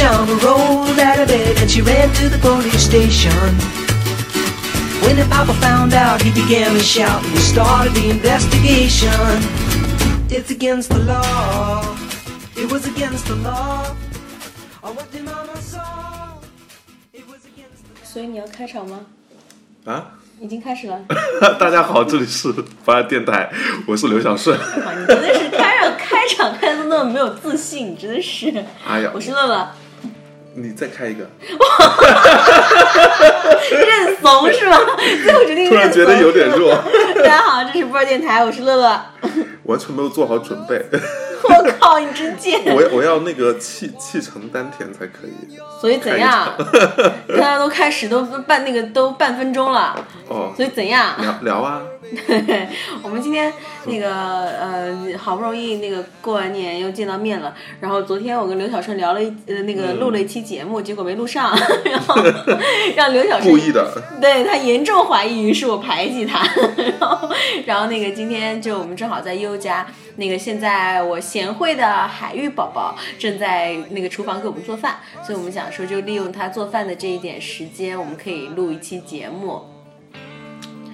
mama pajama rolled out of bed and she ran to the police station. When the papa found out, he began to shout and we started the investigation. It's against the law. It was against the law. Oh, what did mama saw? It was against the 所以你要开场吗？啊，已经开始了。大家好，这里是不二电台，我是刘小顺。哇，你真的是开场开场开的那么没有自信，你真的是。哎呀我，是乐乐， 你再开一个，认怂是吧？最后决定。突然觉得有点弱，大家好，这是波儿电台，我是乐乐。完全没有做好准备。我靠，你真贱！我我要那个气气沉丹田才可以。所以怎样？大家都开始都半那个都半分钟了，哦，所以怎样？聊聊啊，我们今天那个呃，好不容易那个过完年又见到面了，然后昨天我跟刘小顺聊了一呃那个录了一期节目，结果没录上，然后让刘小顺故意的。对他严重怀疑于是我排挤他，然后然后那个今天就我们正好在悠悠家，那个现在我贤惠的海玉宝宝正在那个厨房给我们做饭，所以我们想说就利用他做饭的这一点时间，我们可以录一期节目。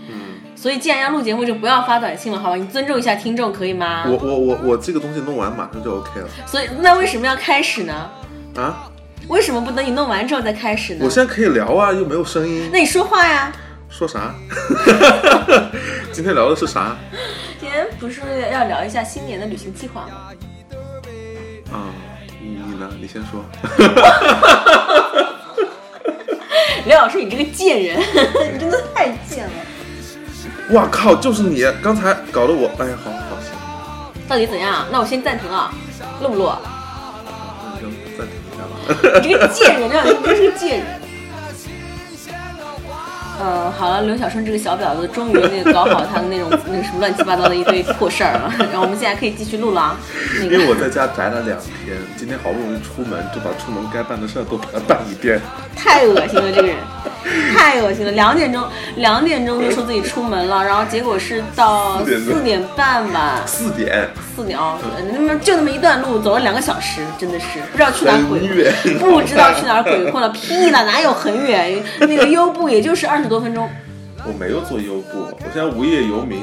嗯，所以既然要录节目，就不要发短信了，好吧？你尊重一下听众，可以吗？我我我我这个东西弄完马上就 OK 了所以那为什么要开始呢？啊！为什么不等你弄完之后再开始呢我？现在可以聊啊，又没有声音，那你说话呀！说啥？今天聊的是啥？不是要聊一下新年的旅行计划吗？啊，你你呢？你先说。刘老师，你这个贱人，你真的太贱了！哇靠！就是你刚才搞得我，哎呀，好好行，到底怎样？那我先暂停了，录不录？那你就暂停一下吧。你这个贱人，刘老师，你真是个贱人。呃，好了，刘小春这个小婊子终于那个搞好他的那种那个什么乱七八糟的一堆破事儿了，然后我们现在可以继续录了啊。那因为我在家宅了两天，今天好不容易出门，就把出门该办的事儿都把它办一遍。太恶心了，这个人太恶心了。两点钟，两点钟就说自己出门了，然后结果是到四点半吧，四点，四点哦，那么就那么一段路，走了两个小时，真的是不知道去哪儿鬼不知道去哪儿鬼混了，屁了，哪有很远？那个优步也就是二十多分钟。我没有坐优步，我现在无业游民，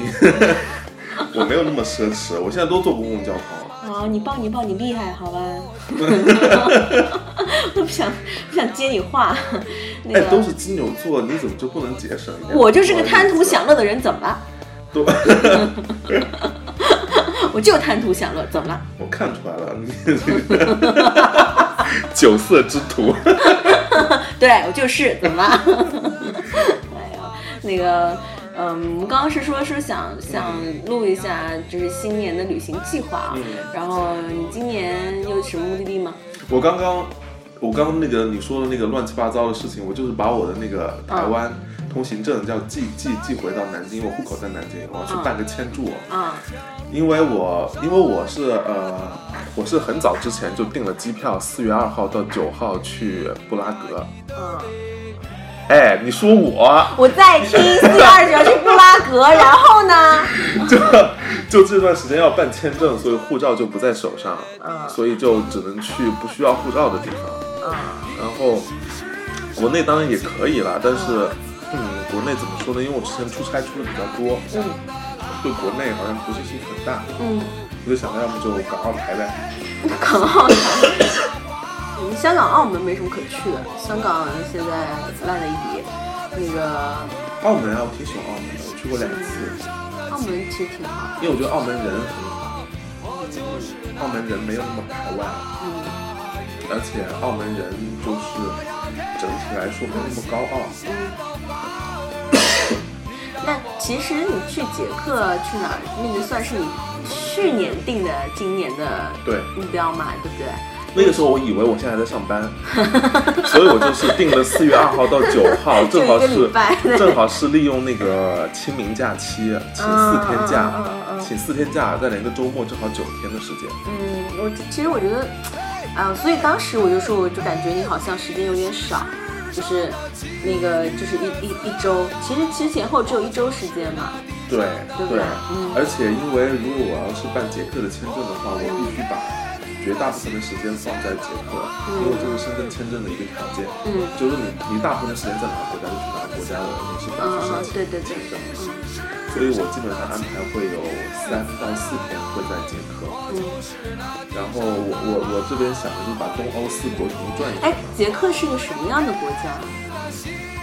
我没有那么奢侈，我现在都坐公共交通。啊，你抱你抱，你厉害，好吧？我不想不想接你话，那哎，个都是金牛座，你怎么就不能节省？我就是个贪图享乐的人，怎么了？都，我就贪图享乐，怎么了？我看出来了，你这个酒色之徒。对我就是，怎么了？哎呀，那个，嗯，我们刚刚是说是想想录一下，就是新年的旅行计划啊。嗯然后你今年有什么目的地吗？我刚刚，我刚刚那个你说的那个乱七八糟的事情，我就是把我的那个台湾通行证叫寄寄寄回到南京，因为我户口在南京，我要去办个签注。啊，因为我因为我是呃，我是很早之前就订了机票，四月二号到九号去布拉格。嗯，哎，你说我我在听四月二十要去布拉格，然后呢？就就这段时间要办签证，所以护照就不在手上，嗯所以就只能去不需要护照的地方。嗯然后国内当然也可以啦，但是嗯，国内怎么说呢？因为我之前出差出的比较多，嗯对国内好像不是兴趣很大，嗯，我就想着要么就港澳台呗。港澳台。嗯，香港、澳门没什么可去的，香港现在烂了一笔。那个澳门啊，我挺喜欢澳门的，我去过两次。澳门其实挺好，因为我觉得澳门人很好，澳门人没有那么排外，嗯而且澳门人就是整体来说没有那么高傲。那其实你去捷克去哪儿，那个算是你去年定的今年的对，目标嘛，对不对？那个时候我以为我现在还在上班，所以我就是定了四月二号到九号，正好是 正好是利用那个清明假期，请四天假请四天假，再连个周末，正好九天的时间。嗯，我其实我觉得，啊、所以当时我就说，我就感觉你好像时间有点少，就是那个就是一一一周，其实其实前后只有一周时间嘛。对对不对。嗯。而且因为如果我要是办捷克的签证的话，我必须把绝大部分的时间放在捷克，因为这是申根签证的一个条件。嗯，就是你你大部分的时间在哪个国家就去哪个国家的领事馆去申请嗯对对对签证。所以我基本上安排会有三到四天会在捷克，嗯，然后我我我这边想的就是把东欧四国全部转一圈哎。，捷克是个什么样的国家？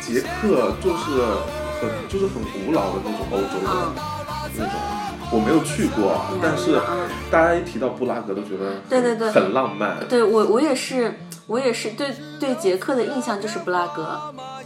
捷克就是很就是很古老的那种欧洲的那种，我没有去过，啊但是嗯大家一提到布拉格都觉得对对对。很浪漫，对我我也是，我也是对对捷克的印象就是布拉格，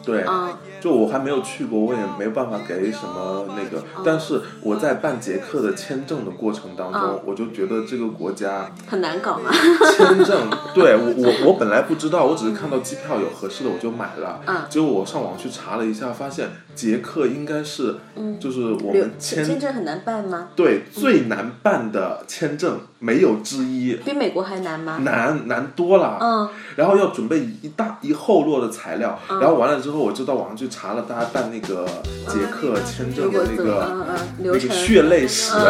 对，嗯。就我还没有去过，我也没有办法给什么那个，嗯。但是我在办捷克的签证的过程当中嗯，我就觉得这个国家很难搞嘛。签证，对我我我本来不知道，我只是看到机票有合适的我就买了，嗯。结果我上网去查了一下，发现捷克应该是，就是我们签签签证很难办吗？对最难办的签证没有之一，比美国还难吗？难难多了，嗯。然后要准备一大一厚摞的材料，然后完了之后，我就到网上去查了大家办那个捷克签证的那个。那个血泪史，嗯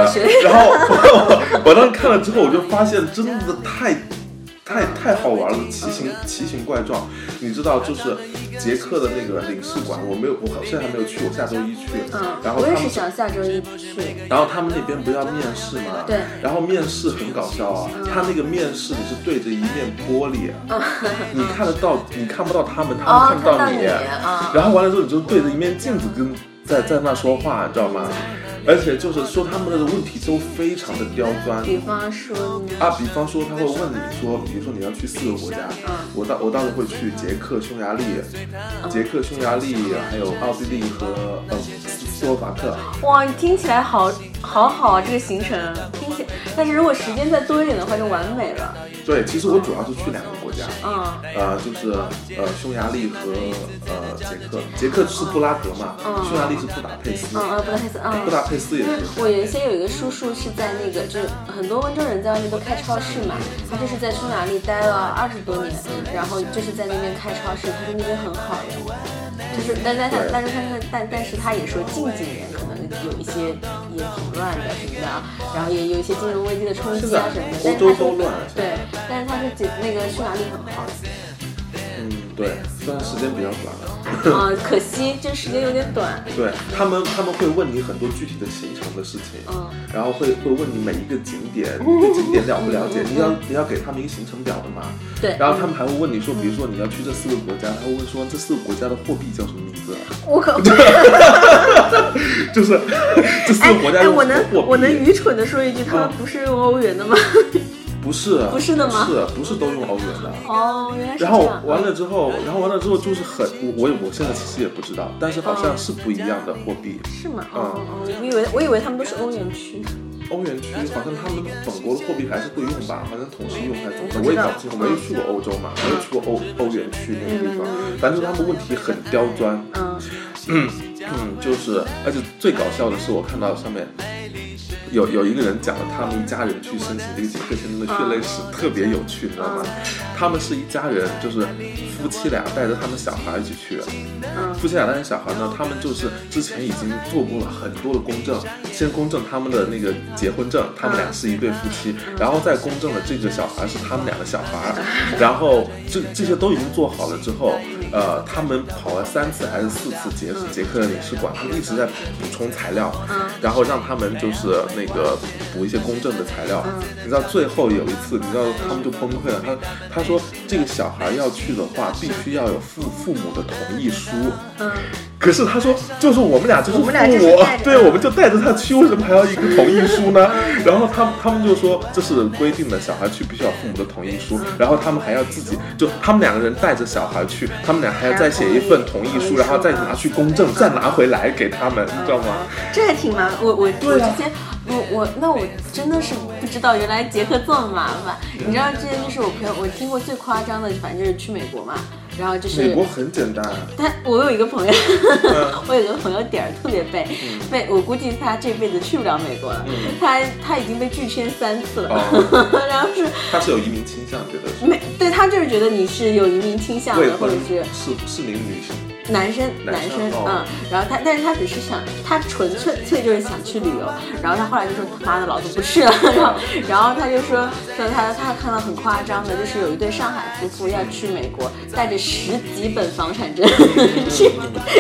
然后我 我当时看了之后，我就发现真的太太太好玩了，奇形奇形怪状。你知道，就是捷克的那个领事馆，我没有，我现在还没有去，我下周一去。嗯，然后我也是想下周一去。然后他们那边不是要面试吗？对然后面试很搞笑啊，他那个面试你是对着一面玻璃，你看得到，你看不到他们，他哦，们看不到你啊，然后完了之后，你就对着一面镜子跟在在那说话，你知道吗？而且就是说他们的问题都非常的刁钻。比方说？啊，比方说他会问你说，比如说你要去四个国家，嗯我到我当时会去捷克、匈牙利、捷克、匈牙利，还有奥地利和呃斯斯洛伐克。哇，你听起来好好好啊，这个行程听起，但是如果时间再多一点的话，就完美了。对，其实我主要是去两个国家，嗯呃，就是呃匈牙利和呃捷克。捷克是布拉格嘛，匈牙利是布达佩斯，嗯嗯，布达佩斯，嗯。布达佩斯也是。我原先有一个叔叔是在那个，就是很多温州人在外面都开超市嘛，他就是在匈牙利待了二十多年，然后就是在那边开超市，他说那边很好的，就是但但他对但是他是但但是他也说近几年有一些也挺乱的什么的啊，然后也有一些金融危机的冲击啊什么的，但是他欧洲都乱对，但是他说这那个匈牙利很好，嗯，对，虽然时间比较短了。啊，可惜这时间有点短，对他们，他们会问你很多具体的行程的事情，嗯然后会会问你每一个景点，你对景点了不了解，你要你要给他们一个行程表的嘛。对，然后他们还会问你说，比如说你要去这四个国家，他会问说这四个国家的货币叫什么名字？我可 就是这四个国家用我能？我能愚蠢的说一句，他们不是用欧元的吗？不是不是的吗不是不是都用欧元的。哦，原来是这然后。完了之后，然后完了之后就是很我我我现在其实也不知道，但是好像是不一样的货币。是吗？嗯哦哦，我以为我以为他们都是欧元区。欧元区好像他们本国的货币还是会用吧，反正同时用还是怎么的，我也搞不清楚，没有去过欧洲嘛，没有去过欧欧元区那个地方，反正他们问题很刁钻，嗯嗯嗯，就是，而且最搞笑的是，我看到上面有有一个人讲了他们一家人去申请这个杰克签证的血泪史，特别有趣，你知道吗？他们是一家人，就是夫妻俩带着他们小孩一起去夫妻俩带着小孩呢，他们就是之前已经做过了很多的公证，先公证他们的那个结婚证，他们俩是一对夫妻，然后再公证了这个小孩是他们俩的小孩，然后这这些都已经做好了之后，呃，他们跑了三次还是四次捷捷克的领事馆，他们一直在补充材料，然后让他们就是那个补一些公证的材料。你知道最后有一次，你知道他们就崩溃了，他他说这个小孩要去的话，必须要有父父母的同意书。嗯，可是他说，就是我们俩就是父母对，我们就带着他去，为什么还要一个同意书呢？然后他们他们就说这是规定的，小孩去必须要父母的同意书，然后他们还要自己就他们两个人带着小孩去，他们俩还要再写一份同意书，然后再拿去公证，再拿回来给他们，你知道吗？这还挺麻烦。我我我之前我我那我真的是不知道，原来捷克这么麻烦。你知道之前就是我朋友，我听过最夸张的，反正就是去美国嘛，然后就是美国很简单，但，我有一个朋友，我有一个朋友点儿特别背，背我估计他这辈子去不了美国了，他他已经被拒签三次了，哦。然后是他是有移民倾向，觉得是。没对他就是觉得你是有移民倾向的，或者是适适龄女性男生，男生嗯，然后他，但是他只是想，他纯粹粹就是想去旅游，然后他后来就说，他妈的，老子不去了，然后，然后他就说，说他他看到很夸张的，就是有一对上海夫妇要去美国，带着十几本房产证 去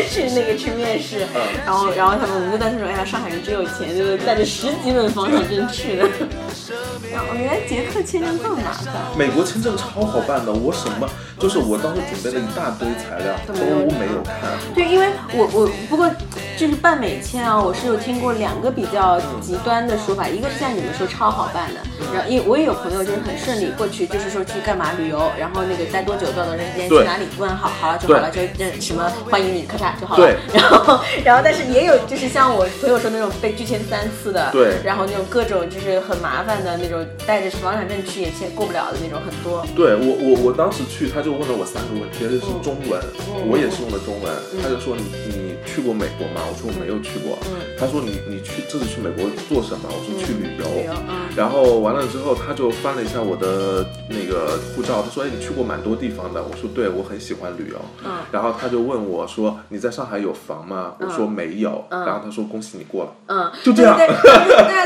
去那个去面试，然后然后他们我们就当时说，哎呀，上海人真有钱，就是带着十几本房产证去的。然后原来捷克签证这么麻烦。美国签证超好办的，我什么就是我当时准备了一大堆材料都没有看。对，因为我我不过就是办美签啊，我是有听过两个比较极端的说法，一个是像你们说超好办的，然后因为我也有朋友就是很顺利过去，就是说去干嘛旅游，然后那个待多久多少时间去哪里问好好了就好了，就对就什么欢迎你咔嚓就好了。对 然后然后但是也有就是像我朋友说那种被拒签三次的，对然后那种各种就是很麻烦的那种带着房产证去也签过不了的那种很多。对我我我当时去，他就问了我三个问题，而且是中文，我也是用的中文。他就说你你去过美国吗？我说我没有去过。他说你你去这次去美国做什么？我说去旅游。然后完了之后，他就翻了一下我的那个护照，他说哎你去过蛮多地方的。我说对，我很喜欢旅游。嗯然后他就问我说你在上海有房吗？我说没有。然后他说恭喜你过了。嗯，就这样对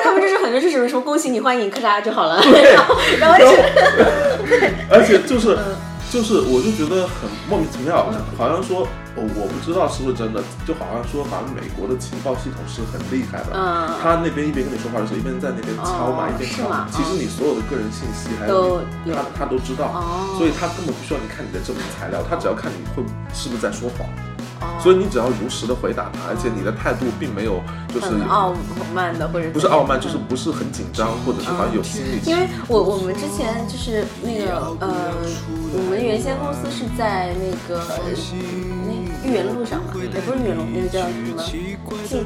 他们就是很多是什么什么恭喜你欢迎咔嚓就好了，然后然后 而且就是嗯就是，我就觉得很莫名其妙，好像说，哦，我不知道是不是真的，就好像说，好像美国的情报系统是很厉害的，嗯他那边一边跟你说话的时候，一边在那边敲嘛，哦一边敲其实你所有的个人信息还有他他都知道，哦。所以他根本不需要你看你的证明材料，他只要看你会是不是在说谎，哦所以你只要如实的回答他，而且你的态度并没有就是很傲慢的或者不是傲慢，就是不是很紧张，或者是好像有心理因为我我们之前就是那个呃，我们原先公司是在那个那豫园路上嘛，也不是豫园路，那个叫什么？记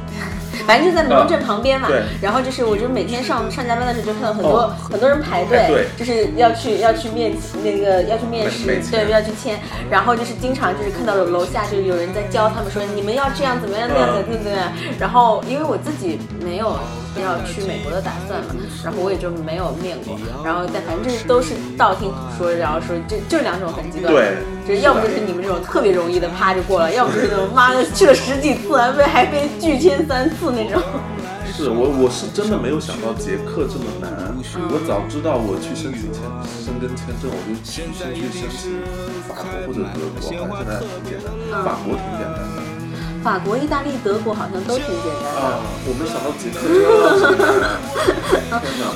反正就在民政镇旁边嘛。对然后就是我就每天上上下班的时候就看到很多、哦很多人排队，就是要去要去面那个要去面试对，要去签。然后就是经常就是看到楼下就有人在教他们说你们要这样怎么样那样的，嗯对不对？然后因为我自己没有要去美国的打算嘛，然后我也就没有面过。然后但反正就是都是道听途说，然后说这就两种很极端的，对。就是要不就是你们这种特别容易的啪就过了，要不就是那种妈的去了十几次还被还被拒签三次那种。是我我是真的没有想到捷克这么难，我早知道我去申请签申根签证，我就先先去申请法国或者德国，反正现在挺简单，法国挺简单的法国、意大利、德国好像都挺简单的。啊，我没想到捷克！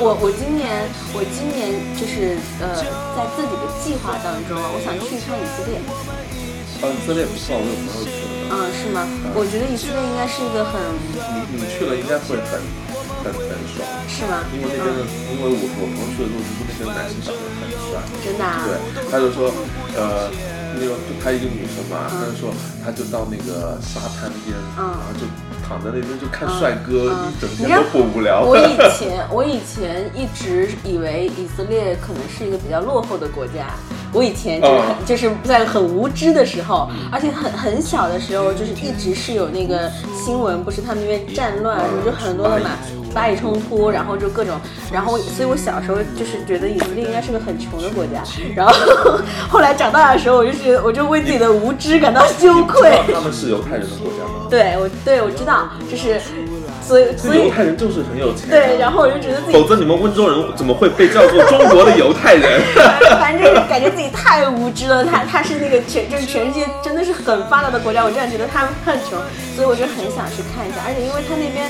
我我今年我今年就是呃，在自己的计划当中啊，我想去一趟以色列。啊，以色列不错，我有朋友去了，嗯，是吗？我觉得以色列应该是一个很，你你去了应该会很很很爽，是吗？因为那边的，因为我我朋友去的时候，就说那边的男生长得很帅。真的啊？对，他就说，呃，那个就她一个女生嘛，她就说，她就到那个沙滩边，嗯。然后就躺在那边就看帅哥，嗯一整天都不无聊。我以前我以前一直以为以色列可能是一个比较落后的国家。我以前就是很、嗯就是在很无知的时候，而且很很小的时候，就是一直是有那个新闻，不是他们那边战乱，什么就很多的嘛，巴以冲突，然后就各种，然后所以我小时候就是觉得以色列应该是个很穷的国家，然后 后来长大的时候，我就觉得我就为自己的无知感到羞愧。他们是犹太人的国家吗？对我对我知道，就是所以所以犹太人就是很有钱。对，然后我就觉得自己否则你们温州人怎么会被叫做中国的犹太人？反正就是感觉自己太无知了。他他是那个全就是全世界真的是很发达的国家，我真的觉得他们很穷，所以我就很想去看一下。而且因为他那边，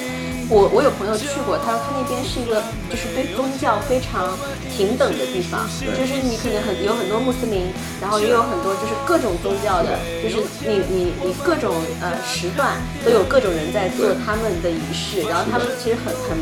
我我有朋友去过，他说他那边是一个就是对宗教非常平等的地方，就是你可能很有很多穆斯林，然后也有很多就是各种宗教的，就是你你你各种呃时段都有各种人在做他们的仪式，然后他们其实很很。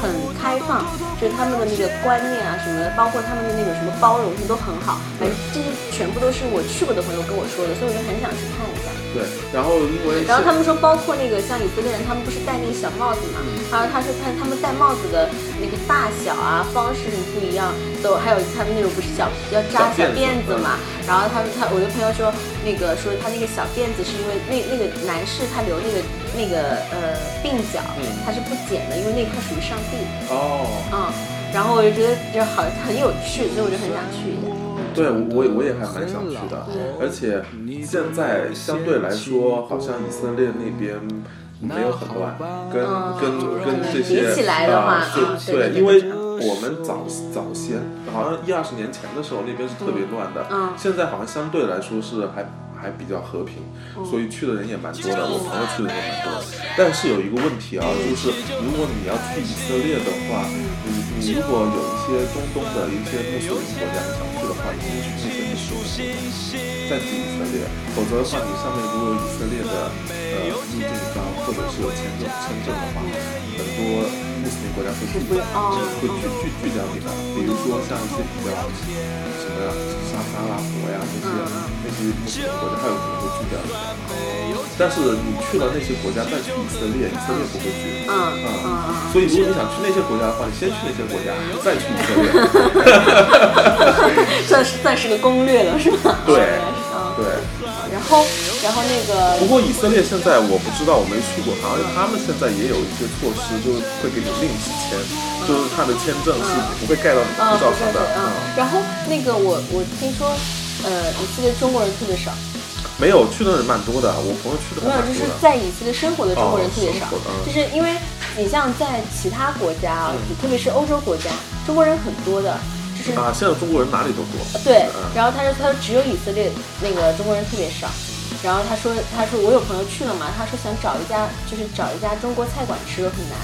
很开放，就是他们的那个观念啊什么的，包括他们的那个什么包容性都很好。反正这些全部都是我去过的朋友跟我说的，所以我就很想去看一下。对，然后因为然后他们说，包括那个像以色列人，他们不是戴那个小帽子嘛？然后他说看他们戴帽子的那个大小啊、方式不一样，都还有他们那种不是小要扎小小辫子辫子嘛？然后他们他我的朋友说，那个说他那个小辫子是因为那那个男士他留那个那个呃鬓角，它是不剪的，因为那块属于上帝。哦，嗯，然后我就觉得就好很有趣，所以我就很想去一下。对，我我我也还蛮想去的，而且现在相对来说，好像以色列那边没有很乱，跟跟跟这些比起来的话啊啊对对对对因为我们早早先好像一二十年前的时候，那边是特别乱的，嗯现在好像相对来说是还。还比较和平，嗯。所以去的人也蛮多的，我朋友去的人也蛮多的。但是有一个问题啊，就是如果你要去以色列的话，你你如果有一些中东的一些穆斯林国家你想去的话，你必须去穆斯林国家再去以色列，否则的话，你上面如果有以色列的呃入境章或者是有签证签证的话，很多穆斯林国家会拒不哦会拒拒拒掉你的。比如说像一些比较什么沙特阿拉伯呀那些那些穆斯林国家，它有可能会拒掉你的。但是你去了那些国家再去以色列，以色列不会拒。嗯嗯啊嗯，所以如果你想去那些国家的话，你先去那些国家，再去以色列。算是算是个攻略了，是吧？对嗯，对。然后然后那个不过以色列现在我不知道，我没去过，好像他们现在也有一些措施，就是会给你另起签，就是他的签证是不会盖到你的嗯，护照上的。嗯，然后那个我我听说，呃，以色列中国人特别少，没有去的人蛮多的，我朋友去的没有。就是在以色列生活的中国人特别少。就是因为你像在其他国家啊，特别是欧洲国家，中国人很多的，就是啊，现在中国人哪里都多。对嗯，然后他说他说只有以色列那个中国人特别少，然后他说他说我有朋友去了嘛，他说想找一家就是找一家中国菜馆吃很难，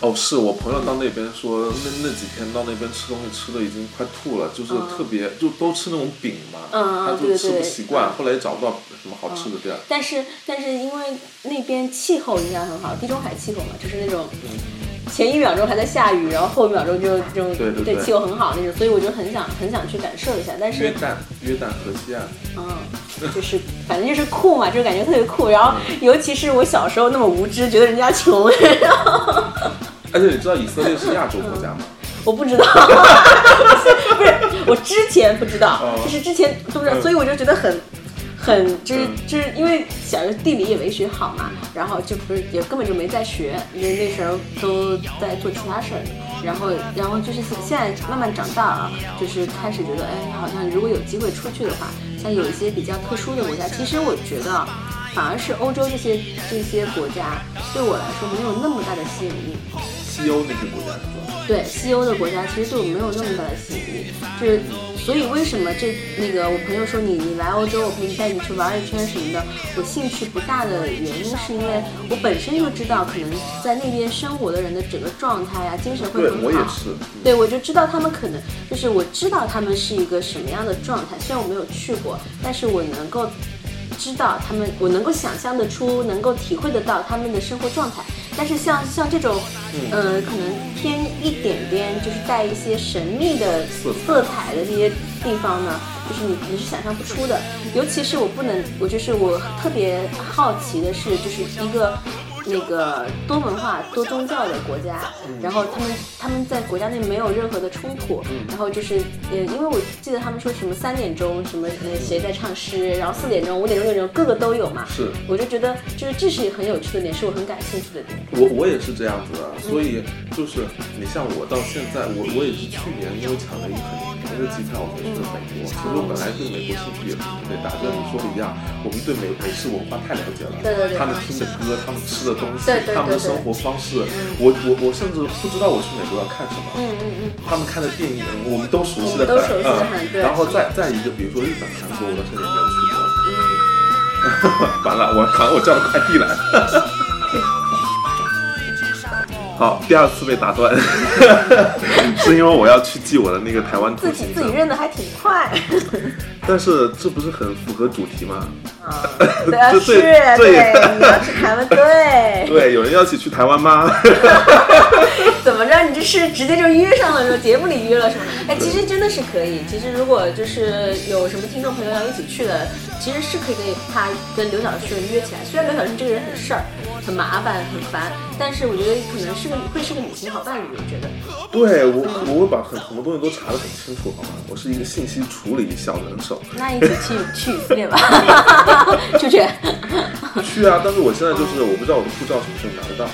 哦，是我朋友到那边说，那那几天到那边吃东西吃的已经快吐了，就是特别、就都吃那种饼嘛，嗯嗯他就吃不习惯，后来也找不到什么好吃的店。但是但是因为那边气候应该很好，地中海气候嘛，就是那种。前一秒钟还在下雨，然后后一秒钟就这种对对对气候很好那种，所以我就很想很想去感受一下。但是约旦，约旦河西岸，嗯，就是反正就是酷嘛，就感觉特别酷。然后尤其是我小时候那么无知，觉得人家穷，然后 而且你知道以色列是亚洲国家吗？我不知道，不是我之前不知道，哦就是之前都不知道，嗯所以我就觉得很。很就是嗯就是因为小时候地理也没学好嘛，然后就不是也根本就没在学，因为那时候都在做其他事儿，然后然后就是现在慢慢长大啊，就是开始觉得哎，好像如果有机会出去的话，像有一些比较特殊的国家，其实我觉得反而是欧洲这些这些国家对我来说没有那么大的吸引力。西欧那些国家？对西欧的国家，其实对我没有那么大的吸引力，就是所以为什么这那个我朋友说你你来欧洲，我可以带你去玩一圈什么的，我兴趣不大的原因是因为我本身就知道，可能在那边生活的人的整个状态啊，精神会对很好。我也是。对，我就知道他们可能就是我知道他们是一个什么样的状态，虽然我没有去过，但是我能够知道他们，我能够想象得出，能够体会得到他们的生活状态。但是像像这种，呃，可能偏一点点，就是带一些神秘的色彩色彩的这些地方呢，就是你你是想象不出的。尤其是我不能，我就是我特别好奇的是，就是一个。那个多文化、多宗教的国家，然后他们他们在国家内没有任何的冲突，然后就是呃，因为我记得他们说什么三点钟什么呃谁在唱诗，然后四点钟、五点钟、六点钟各个都有嘛，是。我就觉得就是这是很有趣的点，是我很感兴趣的点。我我也是这样子的，所以就是你像我到现在，我我也是去年因为抢了一个很便宜的机票，我才去了美国。其实我本来对美国兴趣也不是特别大，就像你说的一样，我们对美美式文化太了解了，对对对他们听的歌，他们吃的东西他们的生活方式，我我我甚至不知道我去美国要看什么。嗯嗯嗯，他们看的电影，我们都熟悉的很，嗯对然后再再一个，比如说日本、韩国，我到现在也没有去过。完了，我好像我叫了快递来了。好，第二次被打断，是因为我要去寄我的那个台湾通自己自己，认的还挺快。但是这不是很符合主题吗？啊，对啊，是，对对，对你要去台湾，对，对，有人要一起去台湾吗？怎么着？你这是直接就约上了是吧？节目里约了是吗？哎，其实真的是可以。其实如果就是有什么听众朋友要一起去的，其实是可以跟他跟刘晓顺约起来。虽然刘晓顺这个人很事儿、很麻烦、很烦，但是我觉得可能是个会是个母亲好伴侣。我觉得，对我，我会把很很多东西都查得很清楚，好吗？我是一个信息处理小能手。那一起去去以色列吧，去不去？去啊！但是我现在就是我不知道我的护照什么时候拿得到。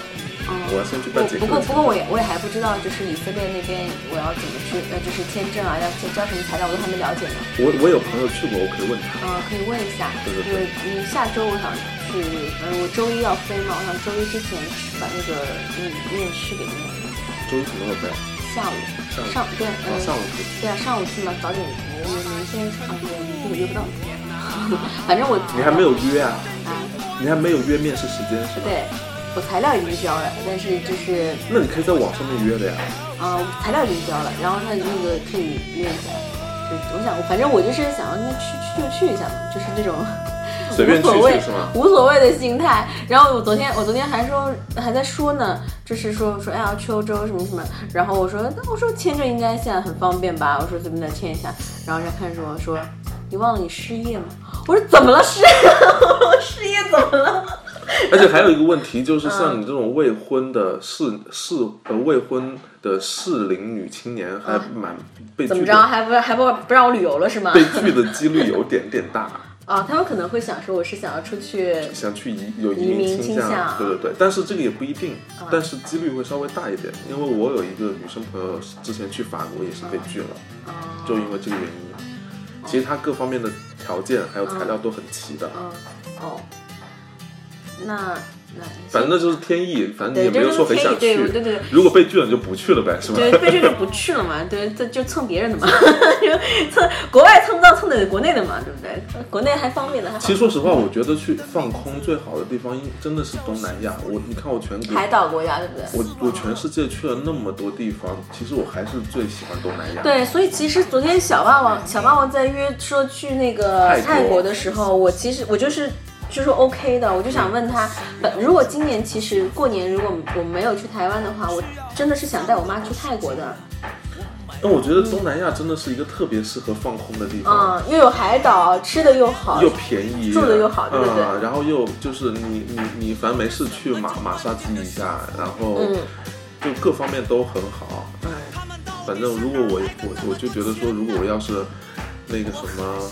我要先去办结不。过不过我也我也还不知道，就是以色列那边我要怎么去，呃，就是签证啊，要交交什么材料，我都还没了解呢。我我有朋友去过，我可以问他。嗯，可以问一下，对对就是嗯，下周我想去，嗯，我周一要飞嘛，我想周一之前把那个嗯面试给念了，周一什么时候飞？下午上对，嗯，哦，上午去。对啊，上午去嘛，早点我我明天啊，对，明天我约不到，反正我你还没有约啊？啊，你还没有约面试时间是吧？。对，我材料已经交了，但是就是那你可以在网上面约的呀。啊、材料已经交了，然后他那个可以约一下。就我想，反正我就是想要那去去就去一下嘛，就是这种随便去无所谓是吗无所谓的心态。然后我昨天我昨天还说还在说呢，就是说说哎呀去欧洲什么什么，然后我说那我说签证应该现在很方便吧，我说随便再签一下，然后人家看着我说你忘了你失业吗？我说怎么了失？我失业怎么了？而且还有一个问题，就是嗯。像你这种未婚的适适呃未婚的适龄女青年，还蛮被嗯怎么，着？还不还不不让我旅游了是吗？被拒的几率有点点大。啊，他们可能会想说我是想要出去想去移有移移民倾倾向。对对对，但是这个也不一定，啊但是几率会稍微大一点，因为我有一个女生朋友之前去法国也是被拒了，啊就因为这个原因。其实她各方面的条件还有材料都很齐的，嗯哦，那那反正那就是天意，反正你也，没有说很想对去。对对对。如果被拒了，就不去了呗，是吧？对，被拒就不去了嘛，对，这就蹭别人的嘛，就蹭国外蹭不到蹭的国内的嘛，对不对？国内还方便的，其实说实话，我觉得去放空最好的地方，应真的是东南亚。我你看我全国，海岛国家，对不对？我我全世界去了那么多地方，其实我还是最喜欢东南亚。对，所以其实昨天小霸王小霸王在约说去那个泰国的时候，我其实我就是就是 OK 的，我就想问他，本如果今年其实过年如果我没有去台湾的话，我真的是想带我妈去泰国的，那我觉得东南亚真的是一个特别适合放空的地方。嗯，又有海岛，吃的又好，又便宜，住的又好对不对嗯，然后又就是你你你反正没事去马马杀鸡一下，然后嗯就各方面都很好。嗯反正如果我我我就觉得说，如果我要是那个什么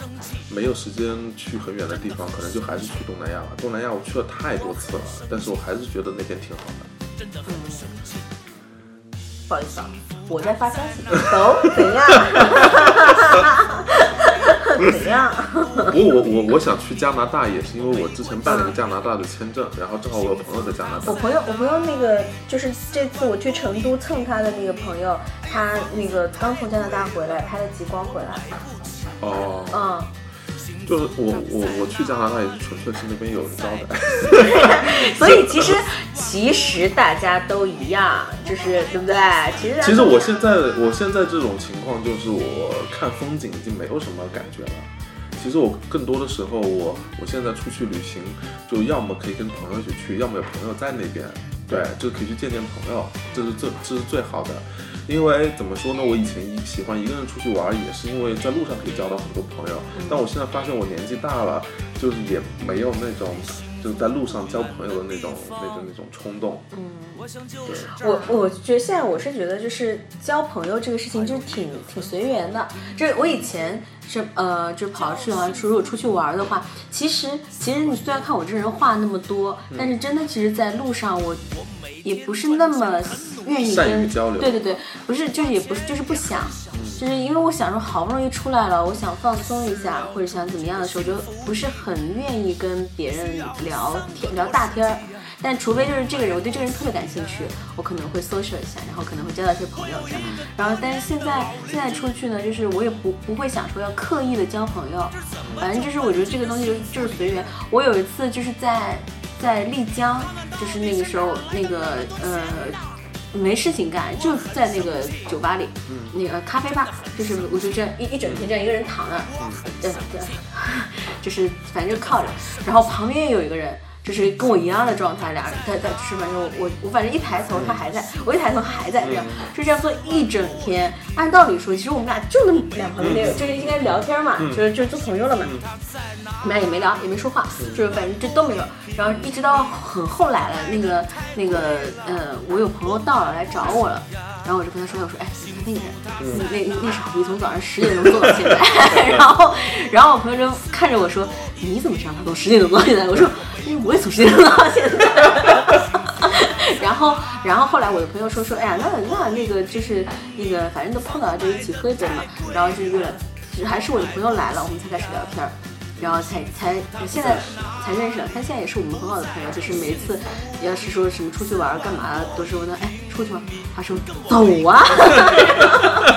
没有时间去很远的地方，可能就还是去东南亚了。东南亚我去了太多次了，但是我还是觉得那边挺好的。不好意思啊，我在发消息，走，怎样？怎样？不过我我我想去加拿大，也是因为我之前办了一个加拿大的签证，然后正好我有朋友在加拿大。我朋友，我朋友那个就是这次我去成都蹭他的那个朋友，他那个刚从加拿大回来，拍了极光回来。哦，嗯，就是我我我去加拿大也是纯粹是那边有人招待。所以其实其实大家都一样，就是对不对？其实其实我现在我现在这种情况就是我看风景已经没有什么感觉了。其实我更多的时候，我我现在出去旅行，就要么可以跟朋友一起去，要么有朋友在那边，对，就可以去见见朋友，这是最这是最好的。因为怎么说呢，我以前一喜欢一个人出去玩，也是因为在路上可以交到很多朋友。但我现在发现我年纪大了，就是也没有那种就是在路上交朋友的那种那种那种冲动。嗯我我觉得现在我是觉得就是交朋友这个事情就是挺挺随缘的。就是我以前是呃，就是跑去好像如果出去玩的话，其实其实你虽然看我这人话那么多，但是真的其实在路上我也不是那么愿意善于跟交流对对对，不是就是也不是就是不想，就是因为我想说好不容易出来了，我想放松一下或者想怎么样的时候，就不是很愿意跟别人聊天聊大天儿。但除非就是这个人，我对这个人特别感兴趣，我可能会 social 一下，然后可能会交到一些朋友这样。然后，但是现在现在出去呢，就是我也不不会想说要刻意的交朋友，反正就是我觉得这个东西就是就是随缘。我有一次就是在在丽江，就是那个时候那个呃。没事情干，就在那个酒吧里，那个咖啡吧，就是我就这样一一整天这样一个人躺那儿，对对，就是反正就靠着，然后旁边有一个人，就是跟我一样的状态，俩人在在吃反正我我反正一抬头他还在，我一抬头还在，这样就这样坐一整天。按道理说，其实我们俩就那么两旁边，就是应该聊天嘛，就是就是做朋友了嘛。我们俩也没聊，也没说话，就是反正这都没有。然后一直到很后来了，那个那个呃，我有朋友到了来找我了，然后我就跟他说，我说哎，那个人，那那那傻逼从早上十点钟坐到现在，然后然后我朋友就看着我说，你怎么知道他从十点钟到现在？我说，因 为我也从十点钟到现在。然后，然后后来我的朋友说说，哎呀，那那那个就是那个，反正都碰到了，就一起喝一杯嘛。然后就是为了，还是我的朋友来了，我们才开始聊天儿。然后才才现在才认识了，他现在也是我们很好的朋友，就是每次要是说什么出去玩干嘛，都是问他，哎，出去吗？他说走啊。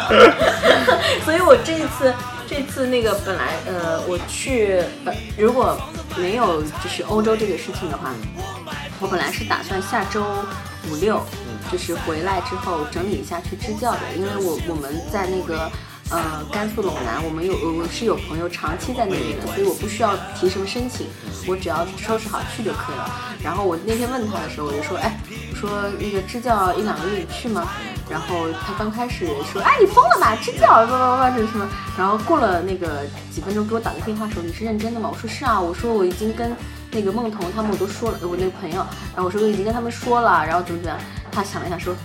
所以我这一次这次那个本来呃我去本如果没有就是欧洲这个事情的话，我本来是打算下周五六就是回来之后整理一下去支教的，因为我我们在那个。呃，甘肃陇南，我们有我是有朋友长期在那里的，所以我不需要提什么申请，我只要收拾好去就可以了。然后我那天问他的时候，我就说，哎，我说那个支教一两个月你去吗？然后他刚开始说，哎，你疯了吧，支教，叭叭叭这是什么？然后过了那个几分钟给我打个电话说，你是认真的吗？我说是啊，我说我已经跟那个孟彤他们我都说了，我那个朋友，然后我说我已经跟他们说了，然后怎么怎么样？他想了一下说。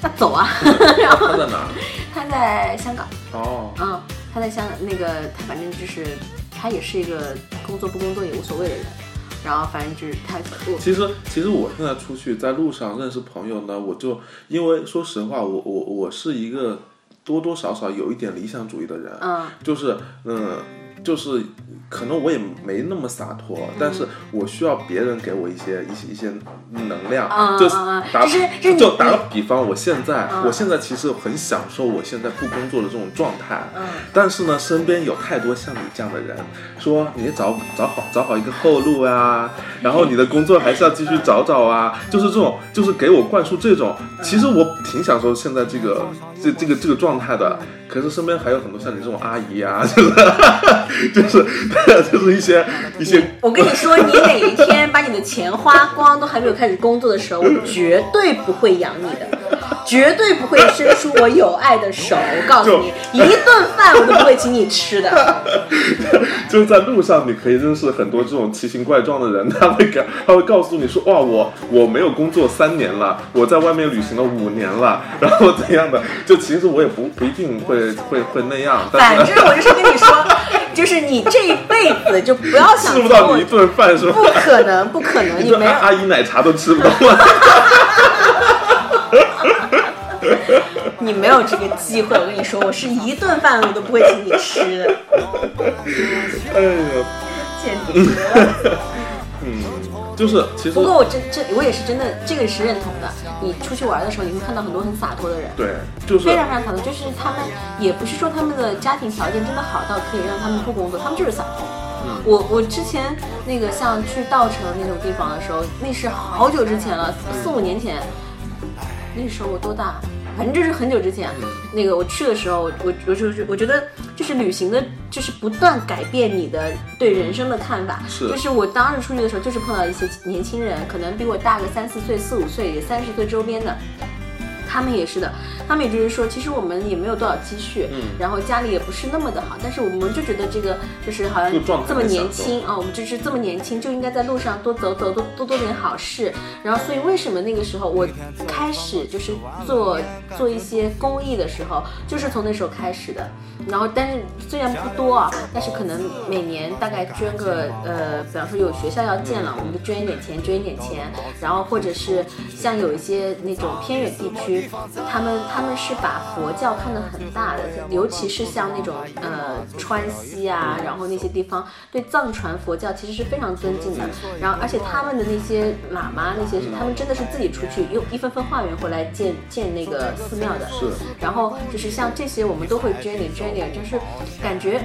他走啊，然后他在哪？他在香港。哦，嗯，他在香那个，他反正就是他也是一个工作不工作也无所谓的人。然后反正就是他。其实其实我现在出去在路上认识朋友呢，我就因为说实话，我我我是一个多多少少有一点理想主义的人。嗯。就是嗯，就是。可能我也没那么洒脱，但是我需要别人给我一些一些一些能量，就是打就打个比方，我现在我现在其实很享受我现在不工作的这种状态，但是呢，身边有太多像你这样的人，说你找找好找好一个后路啊，然后你的工作还是要继续找找啊，就是这种就是给我灌输这种，其实我挺享受现在这个这这个这个状态的。可是身边还有很多像你这种阿姨啊，就是 就是 就是一些一些。我跟你说，你哪一天把你的钱花光，都还没有开始工作的时候，我绝对不会养你的，绝对不会伸出我有爱的手。我告诉你，一顿饭我都不会请你吃的。就是在路上，你可以认识很多这种奇形怪状的人，他会告他会告诉你说，哇，我我没有工作三年了，我在外面旅行了五年了，然后怎样的？就其实我也不不一定会。会会那样，反正我就是跟你说，就是你这一辈子就不要想 吃不到你一顿饭是吧？不可能，不可能，你没阿姨奶茶都吃不到。你没有这个机会，我跟你说，我是一顿饭我都不会请你吃的。哎呀，简直了。嗯。就是，其实不过我真真我也是真的，这个是认同的。你出去玩的时候，你会看到很多很洒脱的人，对，就是非常非常洒脱。就是他们也不是说他们的家庭条件真的好到可以让他们不工作，他们就是洒脱。我我之前那个像去稻城那种地方的时候，那是好久之前了，四五年前，那时候我多大？反正就是很久之前，那个我去的时候，我我就是我觉得就是旅行的，就是不断改变你的对人生的看法。是，就是我当时出去的时候，就是碰到一些年轻人，可能比我大个三四岁、四五岁，也三十岁周边的。他们也是的，他们也就是说，其实我们也没有多少积蓄，嗯，然后家里也不是那么的好，但是我们就觉得这个就是好像这么年轻啊，我们就是这么年轻，就应该在路上多走走，多多做点好事。然后，所以为什么那个时候我开始就是做做一些公益的时候，就是从那时候开始的。然后，但是虽然不多啊，但是可能每年大概捐个呃，比方说有学校要建了，我们就捐一点钱，捐一点钱。然后或者是像有一些那种偏远地区。他们他们是把佛教看得很大的，尤其是像那种呃川西啊，然后那些地方对藏传佛教其实是非常尊敬的。然后而且他们的那些喇嘛那些是他们真的是自己出去用一分分化缘回来建建那个寺庙的。是。然后就是像这些我们都会捐点捐点，就是感觉。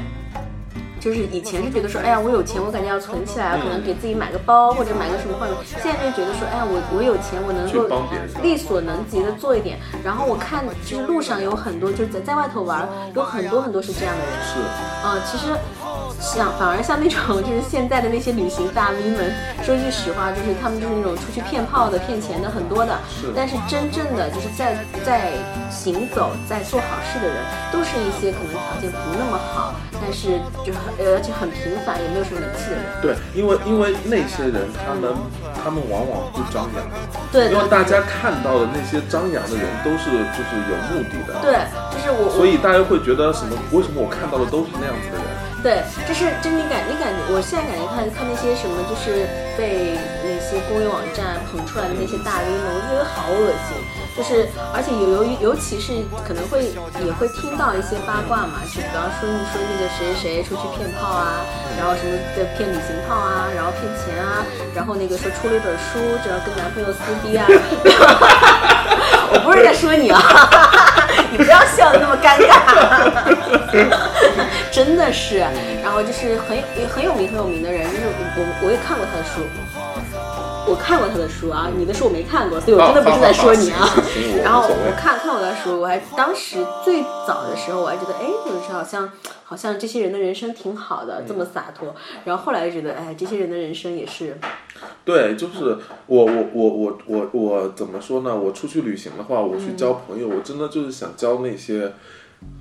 就是以前是觉得说，哎呀，我有钱，我感觉要存起来，可能给自己买个包或者买个什么化妆现在就觉得说，哎呀，我我有钱，我能够力所能及的做一点。然后我看，就是路上有很多，就是在在外头玩，有很多很多是这样的人。是。嗯，其实。像反而像那种就是现在的那些旅行大 V 们，说句实话，就是他们就是那种出去骗炮的、骗钱的很多的。是。但是真正的就是在在行走、在做好事的人，都是一些可能条件不那么好，但是就很而且很平凡，也没有什么名气的人。对，因为因为那些人，他们他们往往不张扬。对。因为大家看到的那些张扬的人，都是就是有目的的。对，就是我。所以大家会觉得什么？为什么我看到的都是那样子的人？对，就是就你感你感觉，我现在感觉看看那些什么，就是被那些公益网站捧出来的那些大 V 们，我就觉得好恶心。就是而且有由于尤其是可能会也会听到一些八卦嘛，就比方说你说那个谁谁谁出去骗炮啊，然后什么的骗旅行炮啊，然后骗钱啊，然后那个说出了一本书，就要跟男朋友撕逼啊。我不是在说你啊，你不要笑的那么尴尬，真的是。然后就是很很有名很有名的人，就是我我也看过他的书，我看过他的书啊，你的书我没看过，所以我真的不是在说你啊。然后我看看过他的书，我还当时最早的时候我还觉得，哎，就是好像好像这些人的人生挺好的，这么洒脱。然后后来就觉得，哎，这些人的人生也是。对，就是我我我我我我怎么说呢？我出去旅行的话，我去交朋友，我真的就是想交那些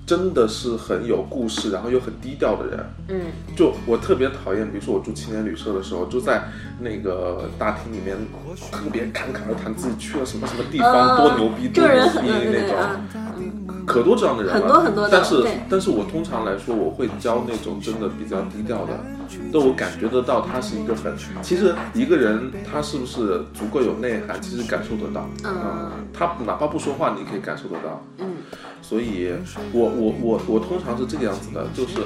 真的是很有故事，然后又很低调的人。嗯，就我特别讨厌，比如说我住青年旅社的时候，就在那个大厅里面特别侃侃而谈自己去了什么什么地方，多牛逼，多牛逼那种。可多这样的人了，很多很多的。但是，但是我通常来说，我会教那种真的比较低调的，但我感觉得到他是一个很，其实一个人他是不是足够有内涵，其实感受得到。嗯。他哪怕不说话，你可以感受得到。嗯。所以，我我我我通常是这个样子的，就是。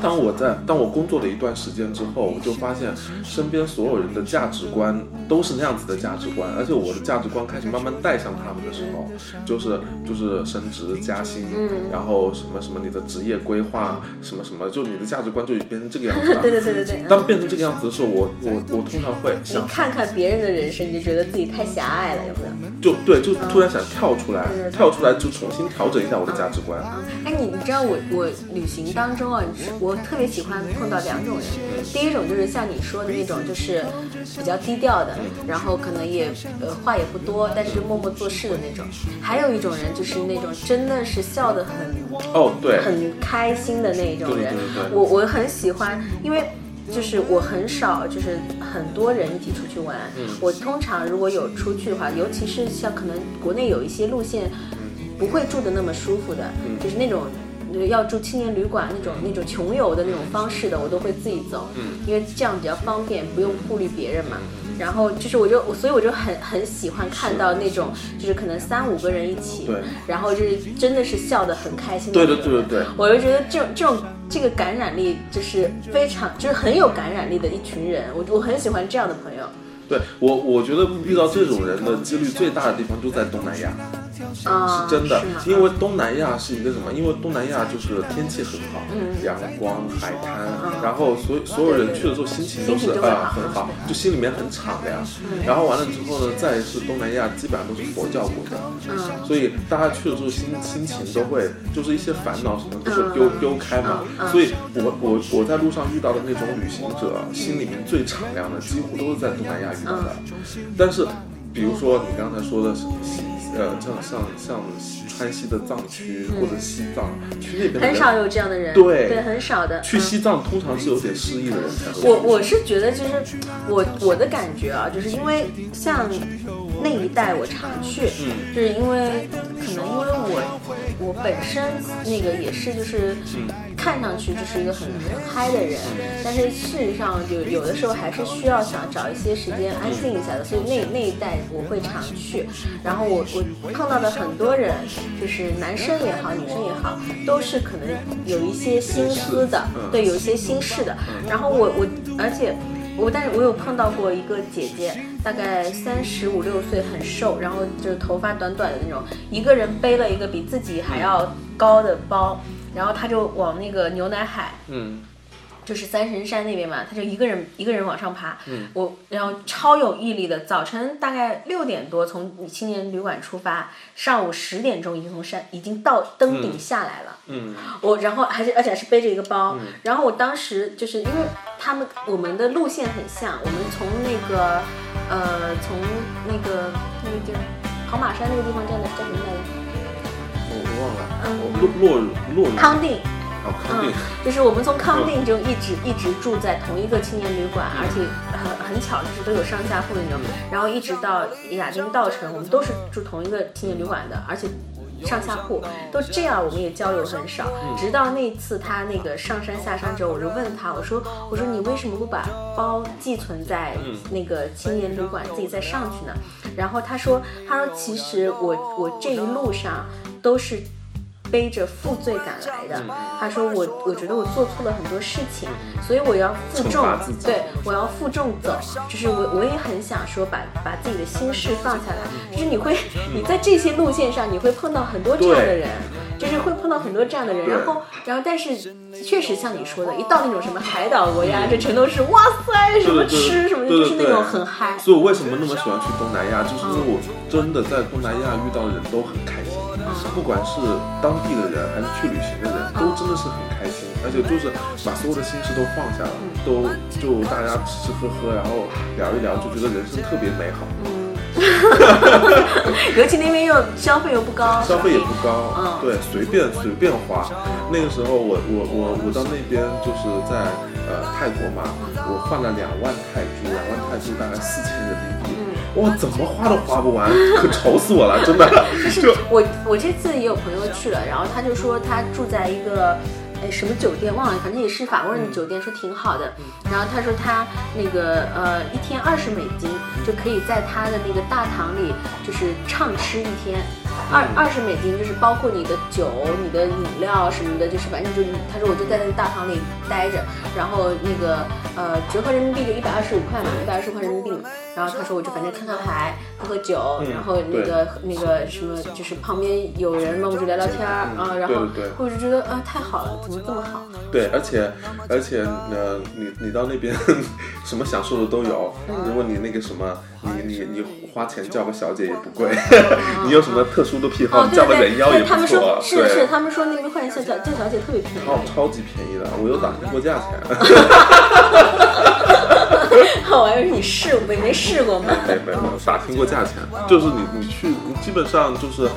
当我在当我工作了一段时间之后，我就发现身边所有人的价值观都是那样子的价值观，而且我的价值观开始慢慢带上他们的时候，就是就是升职加薪，然后什么什么你的职业规划什么什么，就你的价值观就变成这个样子了。对对对对对。当变成这个样子的时候，我我我通常会想看看别人的人生，你就觉得自己太狭隘了，有没有？就对，就突然想跳出来，跳出来就重新调整一下我的价值观。哎，你你知道我我旅行当中啊，我。特别喜欢碰到两种人，第一种就是像你说的那种，就是比较低调的，然后可能也呃话也不多，但是默默做事的那种。还有一种人就是那种真的是笑得很哦对，很开心的那种人。我我很喜欢，因为就是我很少就是很多人一起出去玩。我通常如果有出去的话，尤其是像可能国内有一些路线不会住的那么舒服的，就是那种。要住青年旅馆那种那种穷游的那种方式的，我都会自己走，嗯，因为这样比较方便，不用顾虑别人嘛。然后就是我就所以我就很很喜欢看到那种就是可能三五个人一起，对，然后就是真的是笑得很开心。对对对对对，我就觉得这种这种这个感染力就是非常就是很有感染力的一群人，我我很喜欢这样的朋友。对我我觉得遇到这种人的几率最大的地方就在东南亚。是真的，因为东南亚是一个什么？因为东南亚就是天气很好，阳光、海滩，然后所所有人去的时候心情都是呃很好，就心里面很敞亮。然后完了之后呢，再是东南亚基本上都是佛教国家，所以大家去的时候心心情都会就是一些烦恼什么都是丢丢开嘛。所以我我我在路上遇到的那种旅行者，心里面最敞亮的几乎都是在东南亚遇到的。但是比如说你刚才说的是。呃，像像像川西的藏区或者西藏，去那边很少有这样的人，对对，很少的。去西藏通常是有点失忆的人才会。我我是觉得，就是我我的感觉啊，就是因为像那一带我常去，嗯，就是因为可能因为我我本身那个也是就是。看上去就是一个很很嗨的人，但是事实上就有的时候还是需要想找一些时间安静一下的，所以那那一带我会常去。然后我我碰到的很多人，就是男生也好，女生也好，都是可能有一些心思的，对，有一些心事的。然后我我而且我但是我有碰到过一个姐姐，大概三十五六岁，很瘦，然后就是头发短短的那种，一个人背了一个比自己还要高的包。然后她就往那个牛奶海，嗯，就是三神山那边嘛，他就一个人一个人往上爬，嗯，我然后超有毅力的，早晨大概六点多从青年旅馆出发，上午十点钟已经从山已经到登顶下来了，嗯，我然后还是而且是背着一个包，然后我当时就是因为他们我们的路线很像，我们从那个呃从那个那个地儿跑马山那个地方叫的叫什么来着？我忘了，嗯，落落落康定，哦，康定，就是我们从康定就一直一直住在同一个青年旅馆，而且很很巧，就是都有上下铺那种，然后一直到亚丁稻城，我们都是住同一个青年旅馆的，而且上下铺，都这样，我们也交流很少。直到那次他那个上山下山之后，我就问他，我说我说你为什么不把包寄存在那个青年旅馆，自己再上去呢？然后他说他说其实我我这一路上都是。背着负罪感来的，他说我我觉得我做错了很多事情，所以我要负重对我要负重走，就是我我也很想说把把自己的心事放下来，就是你会你在这些路线上你会碰到很多这样的人，就是会碰到很多这样的人，然后然后但是确实像你说的，一到那种什么海岛国家，这全都是哇塞什么吃什么就是那种很嗨。所以我为什么那么喜欢去东南亚，就是因为我真的在东南亚遇到的人都很开心，不管是当地的人还是去旅行的人，都真的是很开心，而且就是把所有的心事都放下了，都就大家吃吃喝喝，然后聊一聊，就觉得人生特别美好，尤其那边又消费又不高，消费也不高，嗯。对，随便随便花。那个时候我我我我到那边就是在呃泰国嘛，我换了两万泰铢，两万泰铢大概四千人民币，哇，怎么花都花不完，可愁死我了，真的。就我我这次也有朋友去了，然后他就说他住在一个。哎，什么酒店忘了，反正也是法国人的酒店，说挺好的。然后他说他那个呃一天二十美金就可以在他的那个大堂里就是畅吃一天，二二十美金就是包括你的酒、你的饮料什么的，就是反正就他说我就在那个大堂里待着，然后那个呃折合人民币就一百二十五块嘛，一百二十块人民币嘛。然后他说我就反正看看牌，喝喝酒，嗯然后那个那个什么就是旁边有人嘛，我们就聊聊天儿啊，然后我就觉得啊太好了，怎么这么好？对，而且而且呃，你你到那边 什么享受的都有。如果你那个什么，你你你花钱叫个小姐也不贵，你有什么特殊的癖好，叫个人妖也不错。是是他们说那个换叫叫叫小姐特别便宜。超超级便宜的，我又打听过价钱。我还以为你试过，没没试过吗？没没没，打听过价钱，就是你你去，你基本上就是，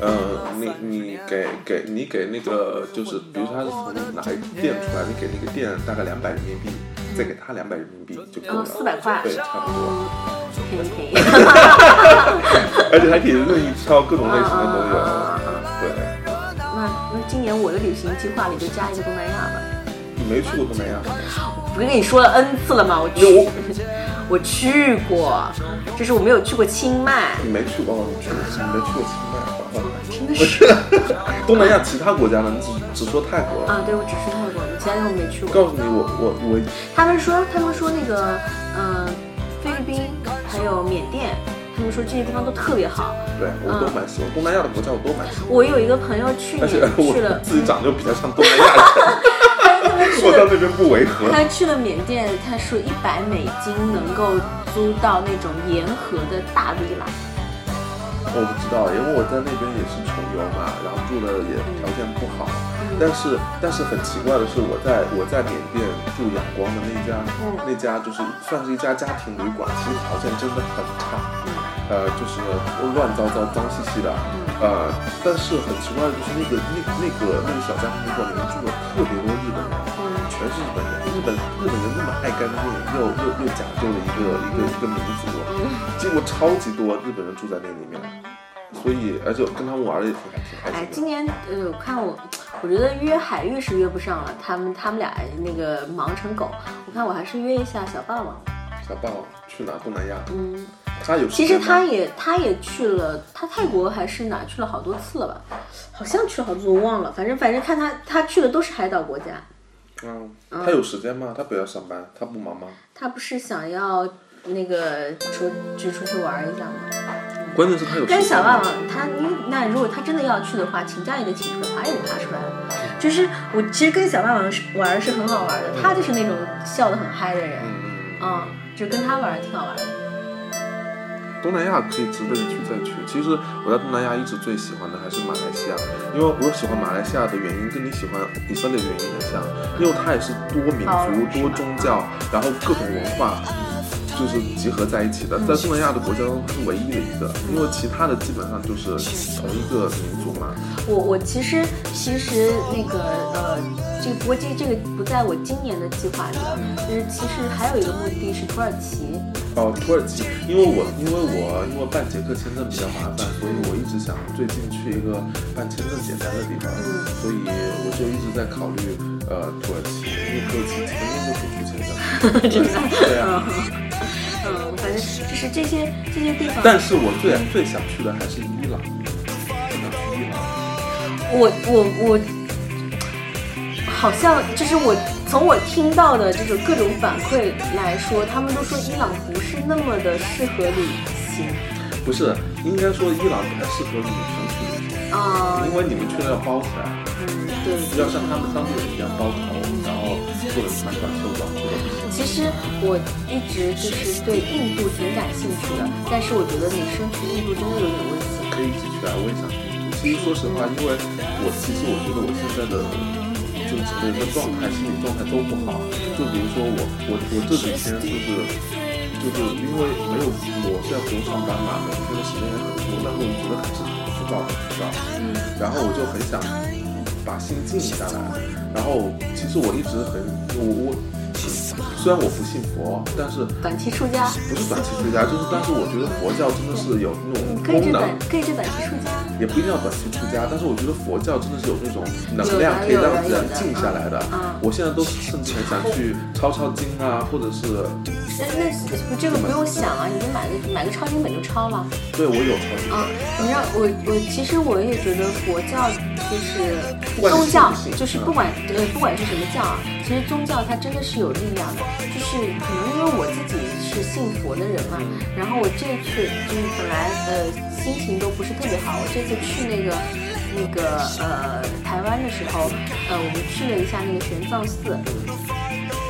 呃，你你给给你给那个就是，比如说他是从哪一店出来，你给那个店大概两百人民币，再给他两百人民币就够了，哦400块对，差不多，便宜便宜。而且还可以任意挑各种类型的都有，对，那那今年我的旅行计划里就加一个东南亚吧。你没去过东南亚，不是跟你说了 N 次了吗？我去，我去过，就是我没有去过清迈。你没去过，哦，你去过，你没去过清迈，真的是 东南亚其他国家呢？你只只说泰国。啊，对我只说泰国，其他地方没去过。告诉你，我我我他们说，他们说那个，嗯、菲律宾还有缅甸，他们说这些地方都特别好。对我都蛮喜欢，东南亚的国家我都蛮喜欢。我有一个朋友去年去了，自己长得又比较像东南亚人，他 们去了，我到那边不违和。他去了缅甸，他说一百美金能够租到那种沿河的大 villa。我不知道，因为我在那边也是穷游嘛，然后住的也条件不好。但是但是很奇怪的是，我在我在缅甸住仰光的那家，那家就是算是一家家庭旅馆，其实条件真的很差，呃，就是乱糟糟、脏兮兮的，呃，但是很奇怪的就是那个那那个那个小家庭旅馆里面住了特别多日本人，全是日本人，日本日本人那么爱干净又又又讲究的一个一个一个民族，结果超级多日本人住在那里面，所以而且跟他们玩的也挺开挺开哎，心的。今年呃，我看我，我觉得约海域是约不上了，他们他们俩那个忙成狗。我看我还是约一下小霸王。小霸王去哪？东南亚？嗯，他有其实他也他也去了，他泰国还是哪去了好多次了吧？好像去了好多次，我忘了。反正反正看他他去的都是海岛国家。嗯，他有时间吗？他不要上班，他不忙吗？他不是想要那个出去出去玩一下吗？关键是他有时间跟小霸吗王他，那如果他真的要去的话，请假也得请出来，爬也得爬出来。就是我其实跟小霸王是玩是很好玩的，他就是那种笑得很嗨的人，嗯，就跟他玩挺好玩的。东南亚可以值得一去再去。其实我在东南亚一直最喜欢的还是马来西亚，因为我喜欢马来西亚的原因跟你喜欢以色列的原因很像，因为它也是多民族、多宗教，然后各种文化。就是集合在一起的，在东南亚的国家中，它是唯一的一个，因为其他的基本上就是同一个民族嘛。我我其实其实那个呃，这个不过这这个不在我今年的计划里了，就是其实还有一个目的地是土耳其。哦，土耳其，因为我因为我因为办捷克签证比较麻烦，所以我一直想最近去一个办签证简单的地方，所以我就一直在考虑呃土耳其，因为土耳其前面就可以出签证，真的。对啊。嗯，反正就是这些这些地方。但是我最最想去的还是伊朗，想去伊朗。我我我，好像就是我从我听到的这种各种反馈来说，他们都说伊朗不是那么的适合旅行。不是，应该说伊朗不太适合女生去旅行啊，因为你们去了要包起来，嗯，对，要像他们当地人一样包头，然后不能穿短袖短裤的。其实我一直就是对印度挺感兴趣的，但是我觉得女生去印度真的有点危险。可以一起去啊，我也想去印度。其实说实话，因为我其实我觉得我现在的就整个人的状态、心理状态都不好。就比如说我我我这几天就是就是因为没有我现在不用上班嘛，每天的时间也很多，但是我觉得还是很枯燥很枯燥。然后我就很想把心静下来。然后其实我一直很我我。虽然我不信佛，但是短期出家不是短期出家，就是但是我觉得佛教真的是有那种功能，可以是短期出家，也不一定要短期出家，但是我觉得佛教真的是有那种能量可以让人静下来的。我现在都甚至很想去抄抄经啊，或者是那那这个不用想啊，你就买个买个抄经本就抄了。对，我有抄经本。你知道我我其实我也觉得佛教就是宗教，就是不管呃不管是什么教啊，其实宗教它真的是有力量的。就是可能因为我自己是信佛的人嘛，然后我这次就是本来呃心情都不是特别好，我这次去那个那个呃台湾的时候，呃我们去了一下那个玄奘寺，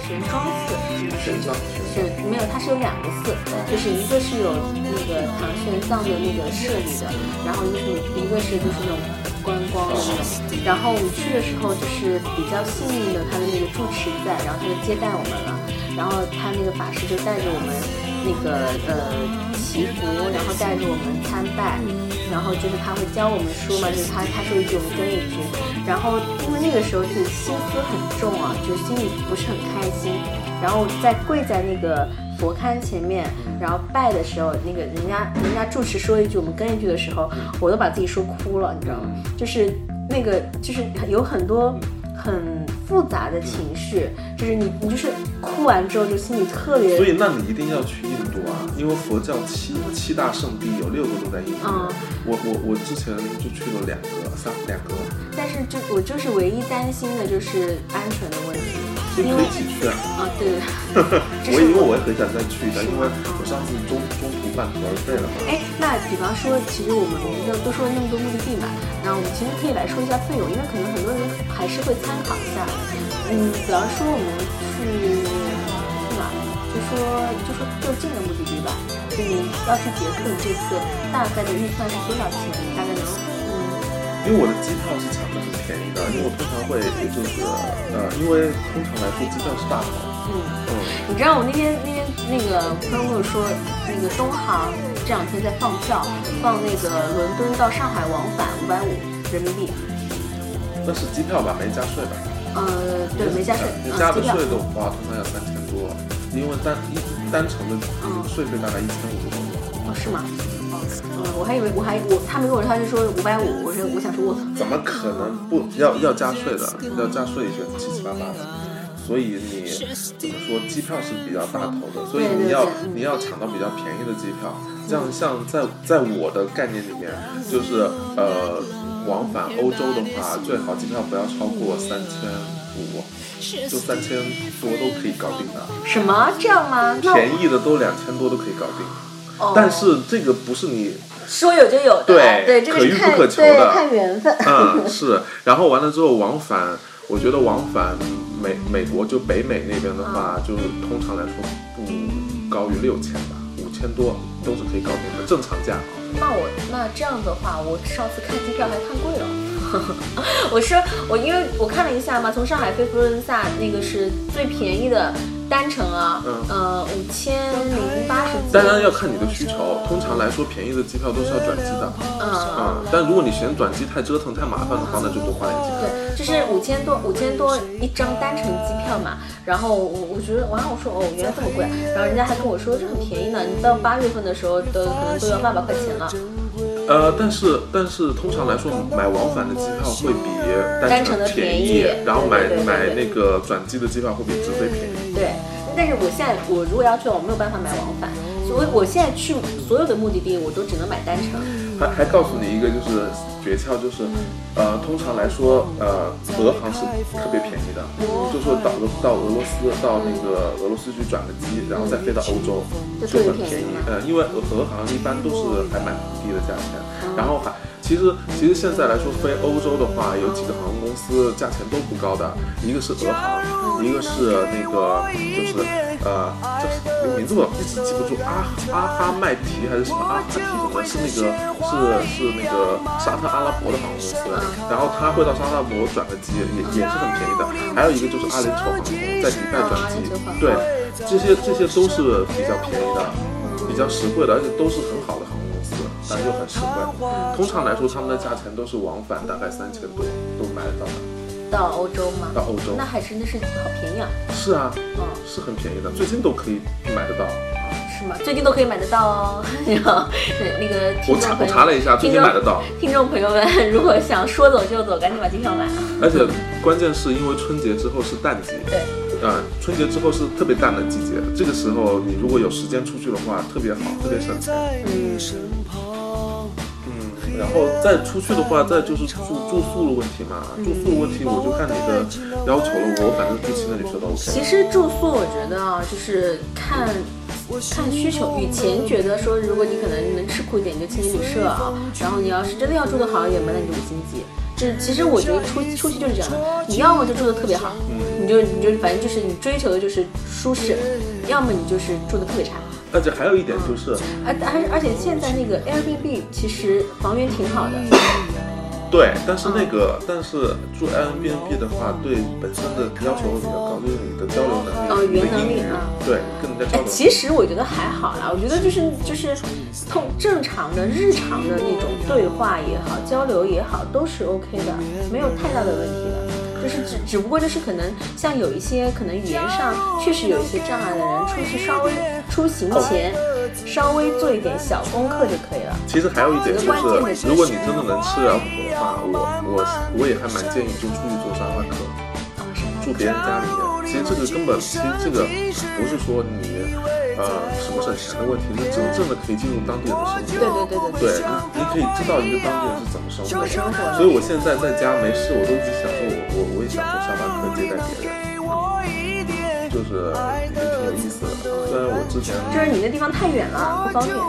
玄奘寺，玄奘是没有，它是有两个寺，就是一个是有那个唐玄奘的那个舍利的，然后一个是一个是就是那种观光的那种，然后我们去的时候就是比较幸运的，他的那个住持在，然后他就接待我们了。然后他那个法师就带着我们那个呃祈福，然后带着我们参拜，然后就是他会教我们说嘛，就是他他说一句我们跟一句，然后因为那个时候就心思很重啊，就心里不是很开心，然后在跪在那个佛龛前面，然后拜的时候，那个人家人家住持说一句我们跟一句的时候，我都把自己说哭了，你知道吗？就是那个就是有很多很。复杂的情绪，就是你，你就是哭完之后就心里特别。所以，那你一定要去印度啊，因为佛教七七大圣地有六个都在印度。嗯，我我我之前就去了两个，三两个。但是，就我就是唯一担心的就是安全的问题。可以一起去啊！啊，对。我因为我也很想再去一下，因为我上次中中途半途而废了嘛。哎，那比方说，其实我们我们都都说了那么多目的地嘛，然后我们其实可以来说一下费用，因为可能很多人还是会参考一下。嗯，比方说我们去去哪？就说就说就近的目的地吧。就你要去捷克，你这次大概的预算是多少钱？大概能？因为我的机票是抢的很便宜的，因为我通常会就是呃，因为通常来说机票是大头。嗯嗯。你知道我那天那天那个朋友跟我说，那个东航这两天在放票，放那个伦敦到上海往返五百五人民币。那是机票吧？没加税吧？呃，对，没加税。加的税的话，通常要三千多，因为单一单程的税费大概一千五左右。哦，是吗？嗯，我还以为我还我他没跟我说，他就说五百五，我说我想说我怎么可能不要要加税的，要加税一些七七八八的，所以你怎么说机票是比较大头的，所以你要你要抢到比较便宜的机票，这样像在在我的概念里面，就是呃往返欧洲的话，最好机票不要超过三千五，就三千多都可以搞定的。什么这样吗？便宜的都两千多都可以搞定。但是这个不是你说有就有的，对对，这个可遇不可求的，看缘分。嗯，是。然后完了之后往返，我觉得往返美美国就北美那边的话，就通常来说不高于六千吧，五千多都是可以搞定的正常价。那我那这样的话，我上次看机票还看贵了。我说我因为我看了一下嘛，从上海飞佛罗伦萨那个是最便宜的单程啊，嗯呃五千零八十几。当然要看你的需求，通常来说便宜的机票都是要转机的，嗯。啊、但如果你嫌转机太折腾、太麻烦的话，那就多花点钱。对，就是五千多，五千多一张单程机票嘛。然后我我觉得，完了我说哦，原来这么贵啊。然后人家还跟我说这很便宜呢，你到八月份的时候都可能都要万把块钱了。呃，但是但是通常来说，买往返的机票会比单单程的便便宜然后买买那个转机的机票会比直飞便宜。对，但是我现在我如果要去，我没有办法买往返，所以我现在去所有的目的地，我都只能买单程。还还告诉你一个就是诀窍，就是呃，通常来说，呃，俄航是特别便宜的，就说到到俄罗斯到那个俄罗斯去转个机，然后再飞到欧洲，就很便。宜呃，因为俄俄航一般都是还蛮低的价钱，然后还其实其实现在来说飞欧洲的话，有几个航空公司价钱都不高的，一个是俄航，一个是那个就是呃叫什么名字我一直记不住，阿阿哈麦提还是什么阿哈提什么，是那个是是那个沙特阿拉伯的航空公司，然后他会到沙特阿拉伯转个机，也也是很便宜的。还有一个就是阿联酋航空在迪拜转机，对，这些这些都是比较便宜的，比较实惠的，而且都是很好的但又很实惠。通常来说，他们的价钱都是往返大概三千多都买得到的，到欧洲吗？到欧洲那还真的是好便宜啊！是啊，嗯，是很便宜的，最近都可以买得到。是吗？最近都可以买得到哦。然后对那个听我查我查了一下，最近买得到。听众朋友们，如果想说走就走，赶紧把机票买了。而且关键是因为春节之后是淡季，对，啊、春节之后是特别淡的季节，这个时候你如果有时间出去的话，特别好，特别省钱。嗯，嗯，然后再出去的话，再就是住住宿的问题嘛，住宿的问题我就看你的要求了，我反正住青年旅社都 OK。其实住宿我觉得啊，就是看看需求。以前觉得说，如果你可能能吃苦一点，你就青年旅社啊。然后你要是真的要住的好一点嘛，那你就五星级。这其实我觉得出出去就是这样的，你要么就住的特别好，你就你就反正就是你追求的就是舒适，要么你就是住的特别差。而且还有一点就是，而而而且现在那个 Airbnb 其实房源挺好的，对，但是那个，但是住 Airbnb 的话，对本身的要求会比较高，就是你的交流能力，哦语言能力啊，对，跟人家交哎，流。其实我觉得还好啦，我觉得就是就是通正常的日常的那种对话也好，交流也好，都是 OK 的，没有太大的问题的。就是只只不过就是可能像有一些可能语言上确实有一些障碍的人，出去稍微出行前稍微做一点小功课就可以了。其实还有一点就是，如果你真的能吃了苦的话，我我我也还蛮建议就出去做沙发客？住别人家里面。其实这个根本，其实这个不是说你呃省不省钱的问题，是真正的可以进入当地人的生活。对对对对对对，啊，你可以知道一个当地人是怎么生活的。所以我现在在家没事，我都一直想说我我我也想做沙发客接待别人，就是也挺有意思的。虽然我之前就是你那地方太远了，不方便。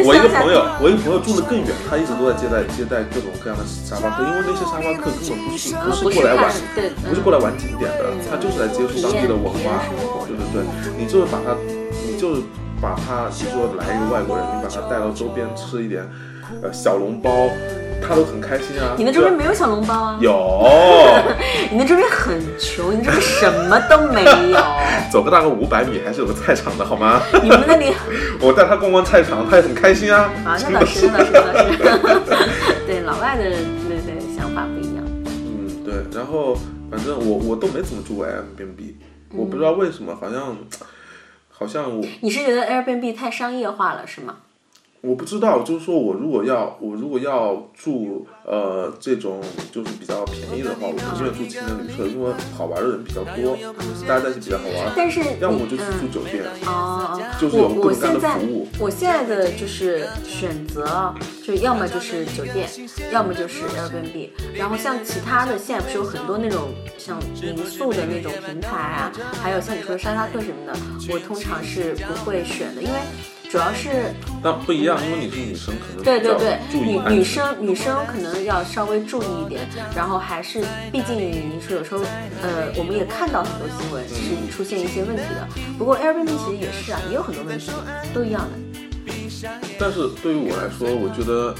我一个朋友，我一个朋友住的更远，他一直都在接待接待各种各样的沙发客，因为那些沙发客根本不是啊不是过来玩，对不是过来玩景点的，他就是来接触当地的文化对对对，你就是把他，你就是把他，你说来一个外国人，你把他带到周边吃一点，呃小笼包，他都很开心啊。你那周边没有小笼包啊？有，你那周边很穷，你这边什么都没有。走个大概五百米还是有个菜场的好吗？你们那里 我带他逛逛菜场，他也很开心啊。啊，那倒是，那倒是，那倒是。对，老外的对对想法不一样。嗯，对，然后反正我我都没怎么住过 Airbnb，我不知道为什么，好像好像我你是觉得 Airbnb 太商业化了是吗？我不知道，就是说我如果要我如果要住呃这种就是比较便宜的话，我宁愿住青年旅社，因为好玩的人比较多，大家在一起比较好玩。但是要么我就去嗯住酒店，哦，就是有我各种各样的我现在服务。我现在的就是选择，就要么就是酒店，要么就是 Airbnb。然后像其他的，现在不是有很多那种像民宿的那种平台啊，还有像你说的沙发客什么的，我通常是不会选的，因为主要是但不一样，因为你是女生，可能对对对，女女。生女生可能要稍微注意一点，然后还是，毕竟你说有时候，呃，我们也看到很多新闻是出现一些问题的。不过 Airbnb 其实也是啊，也有很多问题，都一样的。但是对于我来说，我觉得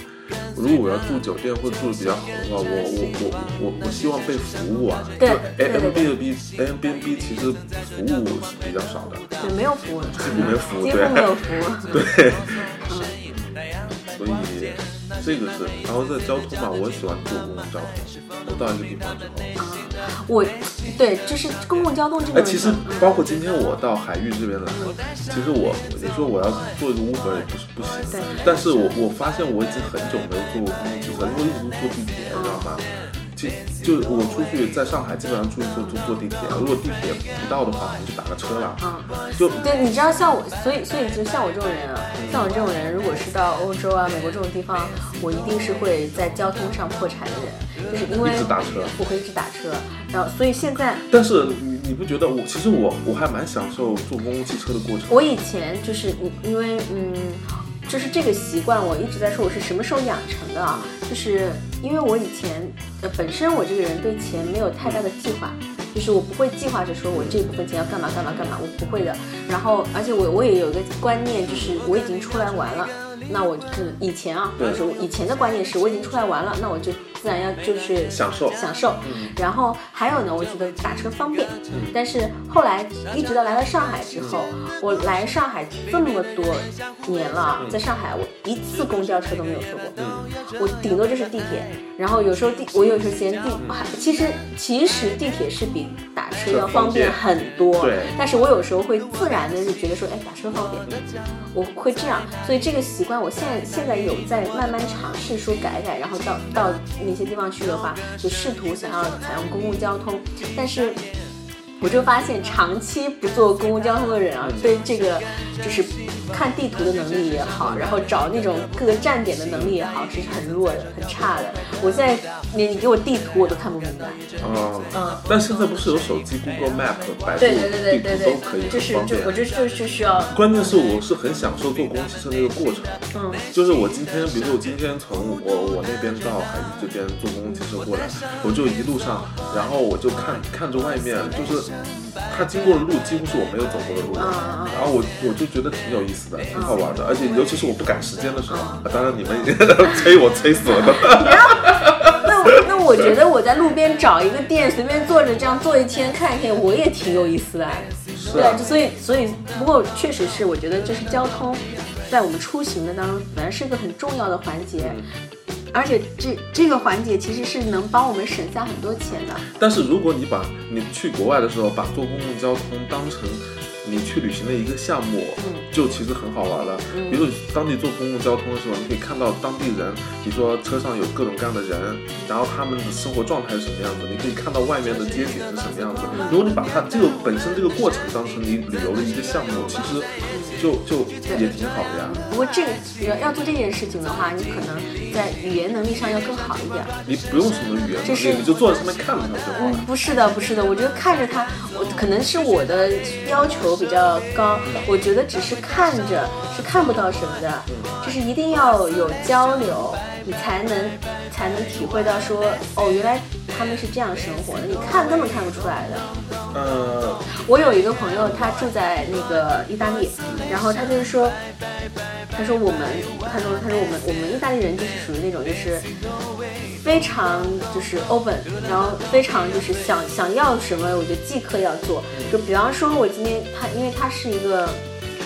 如果我要住酒店或者住的比较好的话，我我我我我希望被服务啊。对就，A M B 的 B A M B N B 其实服务是比较少的，对，没有服务，几乎没有服务，几对乎没有服务。对，嗯，所以这个是，然后在交通嘛，我喜欢坐公共交通。我到一个地方之后，我对，就是公共交通这哎，个，其实包括今天我到海域这边来，其实我你说我要坐一个 Uber 也不是不行，但是我我发现我已经很久没有坐过公共汽车，因为一直都坐地铁，你知道吗？就就我出去在上海，基本上出去坐坐坐地铁，如果地铁不到的话，我们就打个车了。嗯，就对，你知道像我，所以所以就像我这种人啊，像我这种人，如果是到欧洲啊、美国这种地方，我一定是会在交通上破产的人，就是因为一直打车我会一直打车，然后所以现在但是你你不觉得我其实我我还蛮享受坐公共汽车的过程？我以前就是你，因为嗯，就是这个习惯，我一直在说我是什么时候养成的啊？就是因为我以前呃本身我这个人对钱没有太大的计划，就是我不会计划着说我这部分钱要干嘛干嘛干嘛，我不会的。然后而且我我也有一个观念，就是我已经出来玩了。那我就是以前啊，对。就是以前的观念是我已经出来玩了，那我就自然要就是享受。享受。然后还有呢，我觉得打车方便，但是后来一直到来了上海之后，我来上海这么多年了，在上海我一次公交车都没有坐过，我顶多就是地铁。然后有时候地，我有时候嫌地，还其实其实地铁是比打车要方便很多，对。但是我有时候会自然的就觉得说，哎，打车方便，我会这样，所以这个习惯我现在现在有在慢慢尝试说改改，然后到到那些地方去的话，就试图想要采用公共交通，但是。我就发现，长期不坐公共交通的人啊，对这个就是看地图的能力也好，然后找那种各个站点的能力也好，是很弱的、很差的。我现在你你给我地图我都看不明白。啊，嗯，但现在不是有手机 Google Map、百度对对对对地图都可以，就是。就我就就是需要，关键是我是很享受坐公共汽车那个过程，嗯就是我今天，比如说我今天从我我那边到海珠这边坐公共汽车过来，我就一路上，然后我就看看着外面，就是它经过的路几乎是我没有走过的路，然后我我就觉得挺有意思的，挺好玩的，而且尤其是我不赶时间的时候，啊当然你们已经催我催死我了。那我那我觉得我在路边找一个店，随便坐着这样坐一天看一天，我也挺有意思的。对，所以所以不过确实是，我觉得就是交通，在我们出行的当中，本来是一个很重要的环节，而且这这个环节其实是能帮我们省下很多钱的。但是如果你把你去国外的时候，把坐公共交通当成你去旅行的一个项目，嗯就其实很好玩了。嗯比如当地坐公共交通的时候，你可以看到当地人，比如说车上有各种各样的人，然后他们的生活状态是什么样子，你可以看到外面的街景是什么样子。嗯如果你把它这个本身这个过程当成你旅游的一个项目，其实就就也挺好的呀。不过这个要要做这件事情的话，你可能在语言能力上要更好一点。你不用什么语言能力，你就坐在上面看着它就好嗯了。，不是的，不是的，我觉得看着它，我可能是我的要求比较高，我觉得只是看着是看不到什么的，就是一定要有交流，你才能才能体会到说，哦，原来他们是这样生活的，你看根本看不出来的。呃，我有一个朋友，他住在那个意大利，然后他就是说，他说我们，他说他说我们我们意大利人就是属于那种就是非常就是 open，然后非常就是想想要什么我就即刻要做。就比方说，我今天他因为他是一个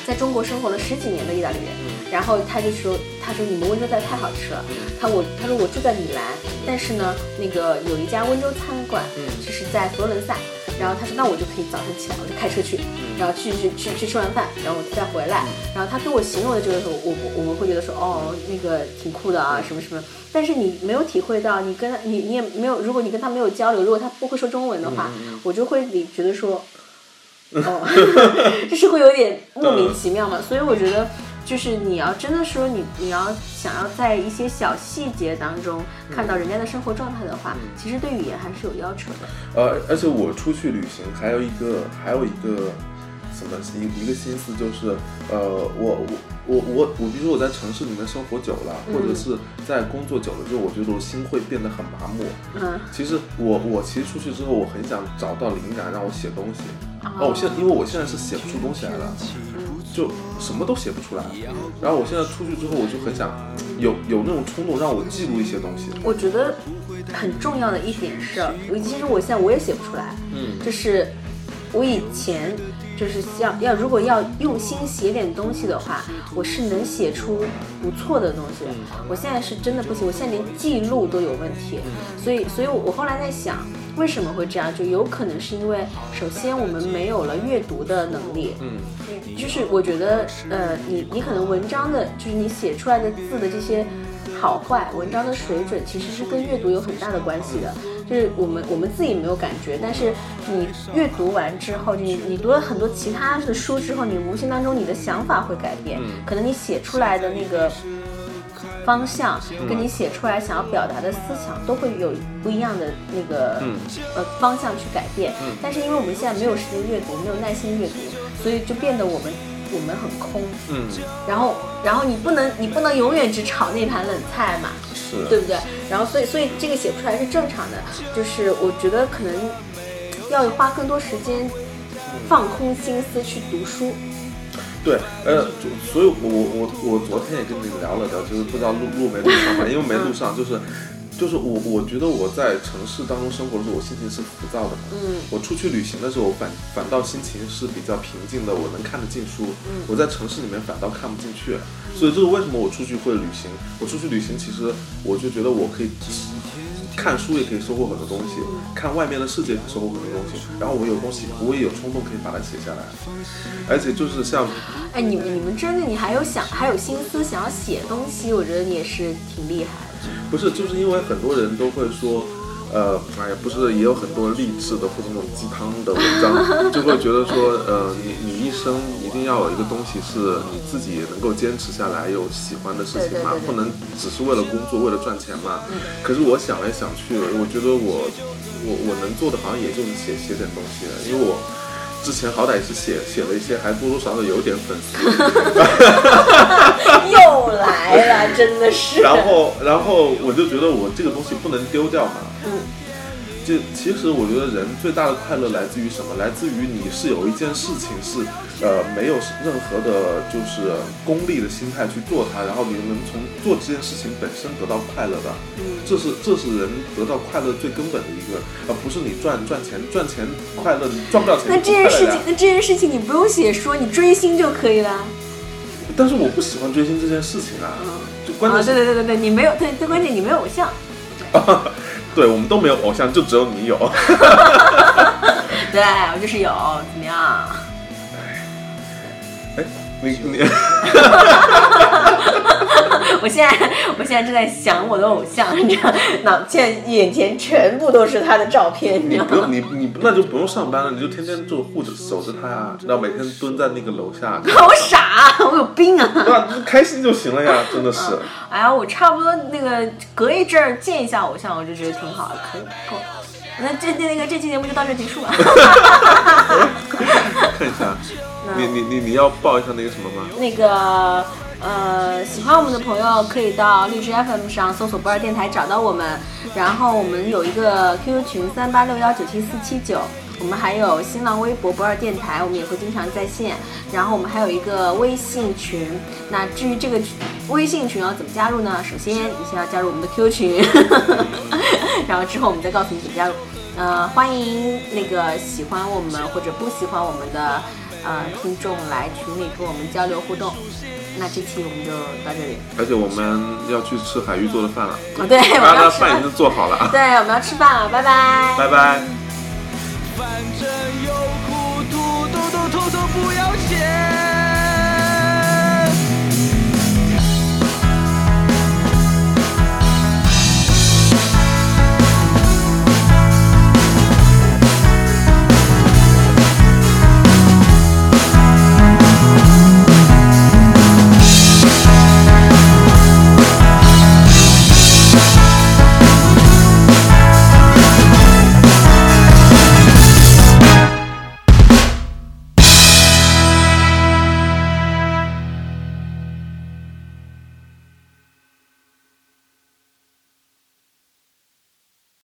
在中国生活了十几年的意大利人，然后他就说他说你们温州菜太好吃了，他我他说我住在米兰，但是呢那个有一家温州餐馆，就是在佛罗伦萨。然后他说，那我就可以早上起来，我就开车去，然后去去去去吃完饭，然后我再回来。然后他跟我形容的这个时候，我我我们会觉得说，哦，那个挺酷的啊，什么什么。但是你没有体会到，你跟他你你也没有，如果你跟他没有交流，如果他不会说中文的话，我就会你觉得说，哦，就是会有点莫名其妙嘛。所以我觉得。就是你要真的说你你要想要在一些小细节当中看到人家的生活状态的话，其实对语言还是有要求的。呃，而且我出去旅行还有一个还有一个什么一一个心思就是，呃，我我我我我，比如说我在城市里面生活久了，或者是在工作久了之后，我觉得我心会变得很麻木。嗯，其实我我其实出去之后，我很想找到灵感，让我写东西。哦，我现在因为我现在是写不出东西来了。就什么都写不出来。然后我现在出去之后，我就很想有有那种冲动，让我记录一些东西。我觉得很重要的一点是，我其实我现在我也写不出来，嗯就是我以前就是要要如果要用心写点东西的话，我是能写出不错的东西的。我现在是真的不行，我现在连记录都有问题，所以所以我后来在想。为什么会这样？就有可能是因为，首先我们没有了阅读的能力，嗯就是我觉得，呃，你你可能文章的，就是你写出来的字的这些好坏，文章的水准其实是跟阅读有很大的关系的。就是我们我们自己没有感觉，但是你阅读完之后，你你读了很多其他的书之后，你无形当中你的想法会改变，嗯可能你写出来的那个。方向跟你写出来想要表达的思想都会有不一样的那个、嗯呃方向去改变。嗯但是因为我们现在没有时间阅读，没有耐心阅读，所以就变得我们我们很空。嗯，然后然后你不能你不能永远只炒那盘冷菜嘛，是，对不对？然后所以所以这个写不出来是正常的，就是我觉得可能要花更多时间放空心思去读书。对，呃，就所以我，我我我昨天也跟你聊了聊，就是不知道录录没录上嘛，因为没录上，就是就是我我觉得我在城市当中生活的时候，我心情是浮躁的嘛。嗯我出去旅行的时候，反反倒心情是比较平静的，我能看得进书。嗯我在城市里面反倒看不进去，所以这是为什么我出去会旅行。我出去旅行，其实我就觉得我可以看书，也可以收获很多东西，看外面的世界也，收获很多东西。然后我有东西，我也有冲动可以把它写下来，而且就是像哎，你们你们真的你还有想还有心思想要写东西，我觉得你也是挺厉害的。不是，就是因为很多人都会说，呃，哎呀，不是，也有很多励志的或者那种鸡汤的文章，就会觉得说，呃，你你一生一定要有一个东西是你自己能够坚持下来，有喜欢的事情嘛，不能只是为了工作，为了赚钱嘛。可是我想来想去，我觉得我我我能做的好像也就是写写点东西了，因为我。之前好歹也是写写了一些，还多多少少有点粉丝，又来了，真的是。然后，然后我就觉得我这个东西不能丢掉嘛。嗯。就其实我觉得人最大的快乐来自于什么？来自于你是有一件事情是，呃，没有任何的，就是功利的心态去做它，然后你能从做这件事情本身得到快乐的。嗯这是这是人得到快乐最根本的一个，而不是你赚赚钱赚钱快乐，你赚不到钱那这件事情，那这件事情你不用写说，你追星就可以了。但是我不喜欢追星这件事情啊，就关啊，键是对对对对对，你没有，对最关键你没有偶像。对我们都没有偶像，就只有你有。对我就是有，怎么样？哎，你你。我现在我现在正在想我的偶像，你知道，脑现在眼前全部都是他的照片，你知道吗？你不用你你那就不用上班了，你就天天就护着守着他呀，然后每天蹲在那个楼下，好傻，我有病啊！对吧？就开心就行了呀，真的是。哎呀，我差不多那个隔一阵儿见一下偶像，我就觉得挺好的，可以够。那这那个这期节目就到这结束了。看一下，你你你你要报一下那个什么吗？那个呃，喜欢我们的朋友可以到荔枝 FM 上搜索不二电台找到我们，然后我们有一个 QQ 群三八六幺九七四七九。我们还有新浪微博不二电台，我们也会经常在线。然后我们还有一个微信群。那至于这个微信群要怎么加入呢？首先你先要加入我们的 QQ 群，然后之后我们再告诉你怎么加入。呃，欢迎那个喜欢我们或者不喜欢我们的呃听众来群里跟我们交流互动。那这期我们就到这里。而且我们要去吃海鱼做的饭了。啊、哦，对，我们的饭已经做好了。对，我们要吃饭了，拜拜。拜拜。反正有苦，不要钱。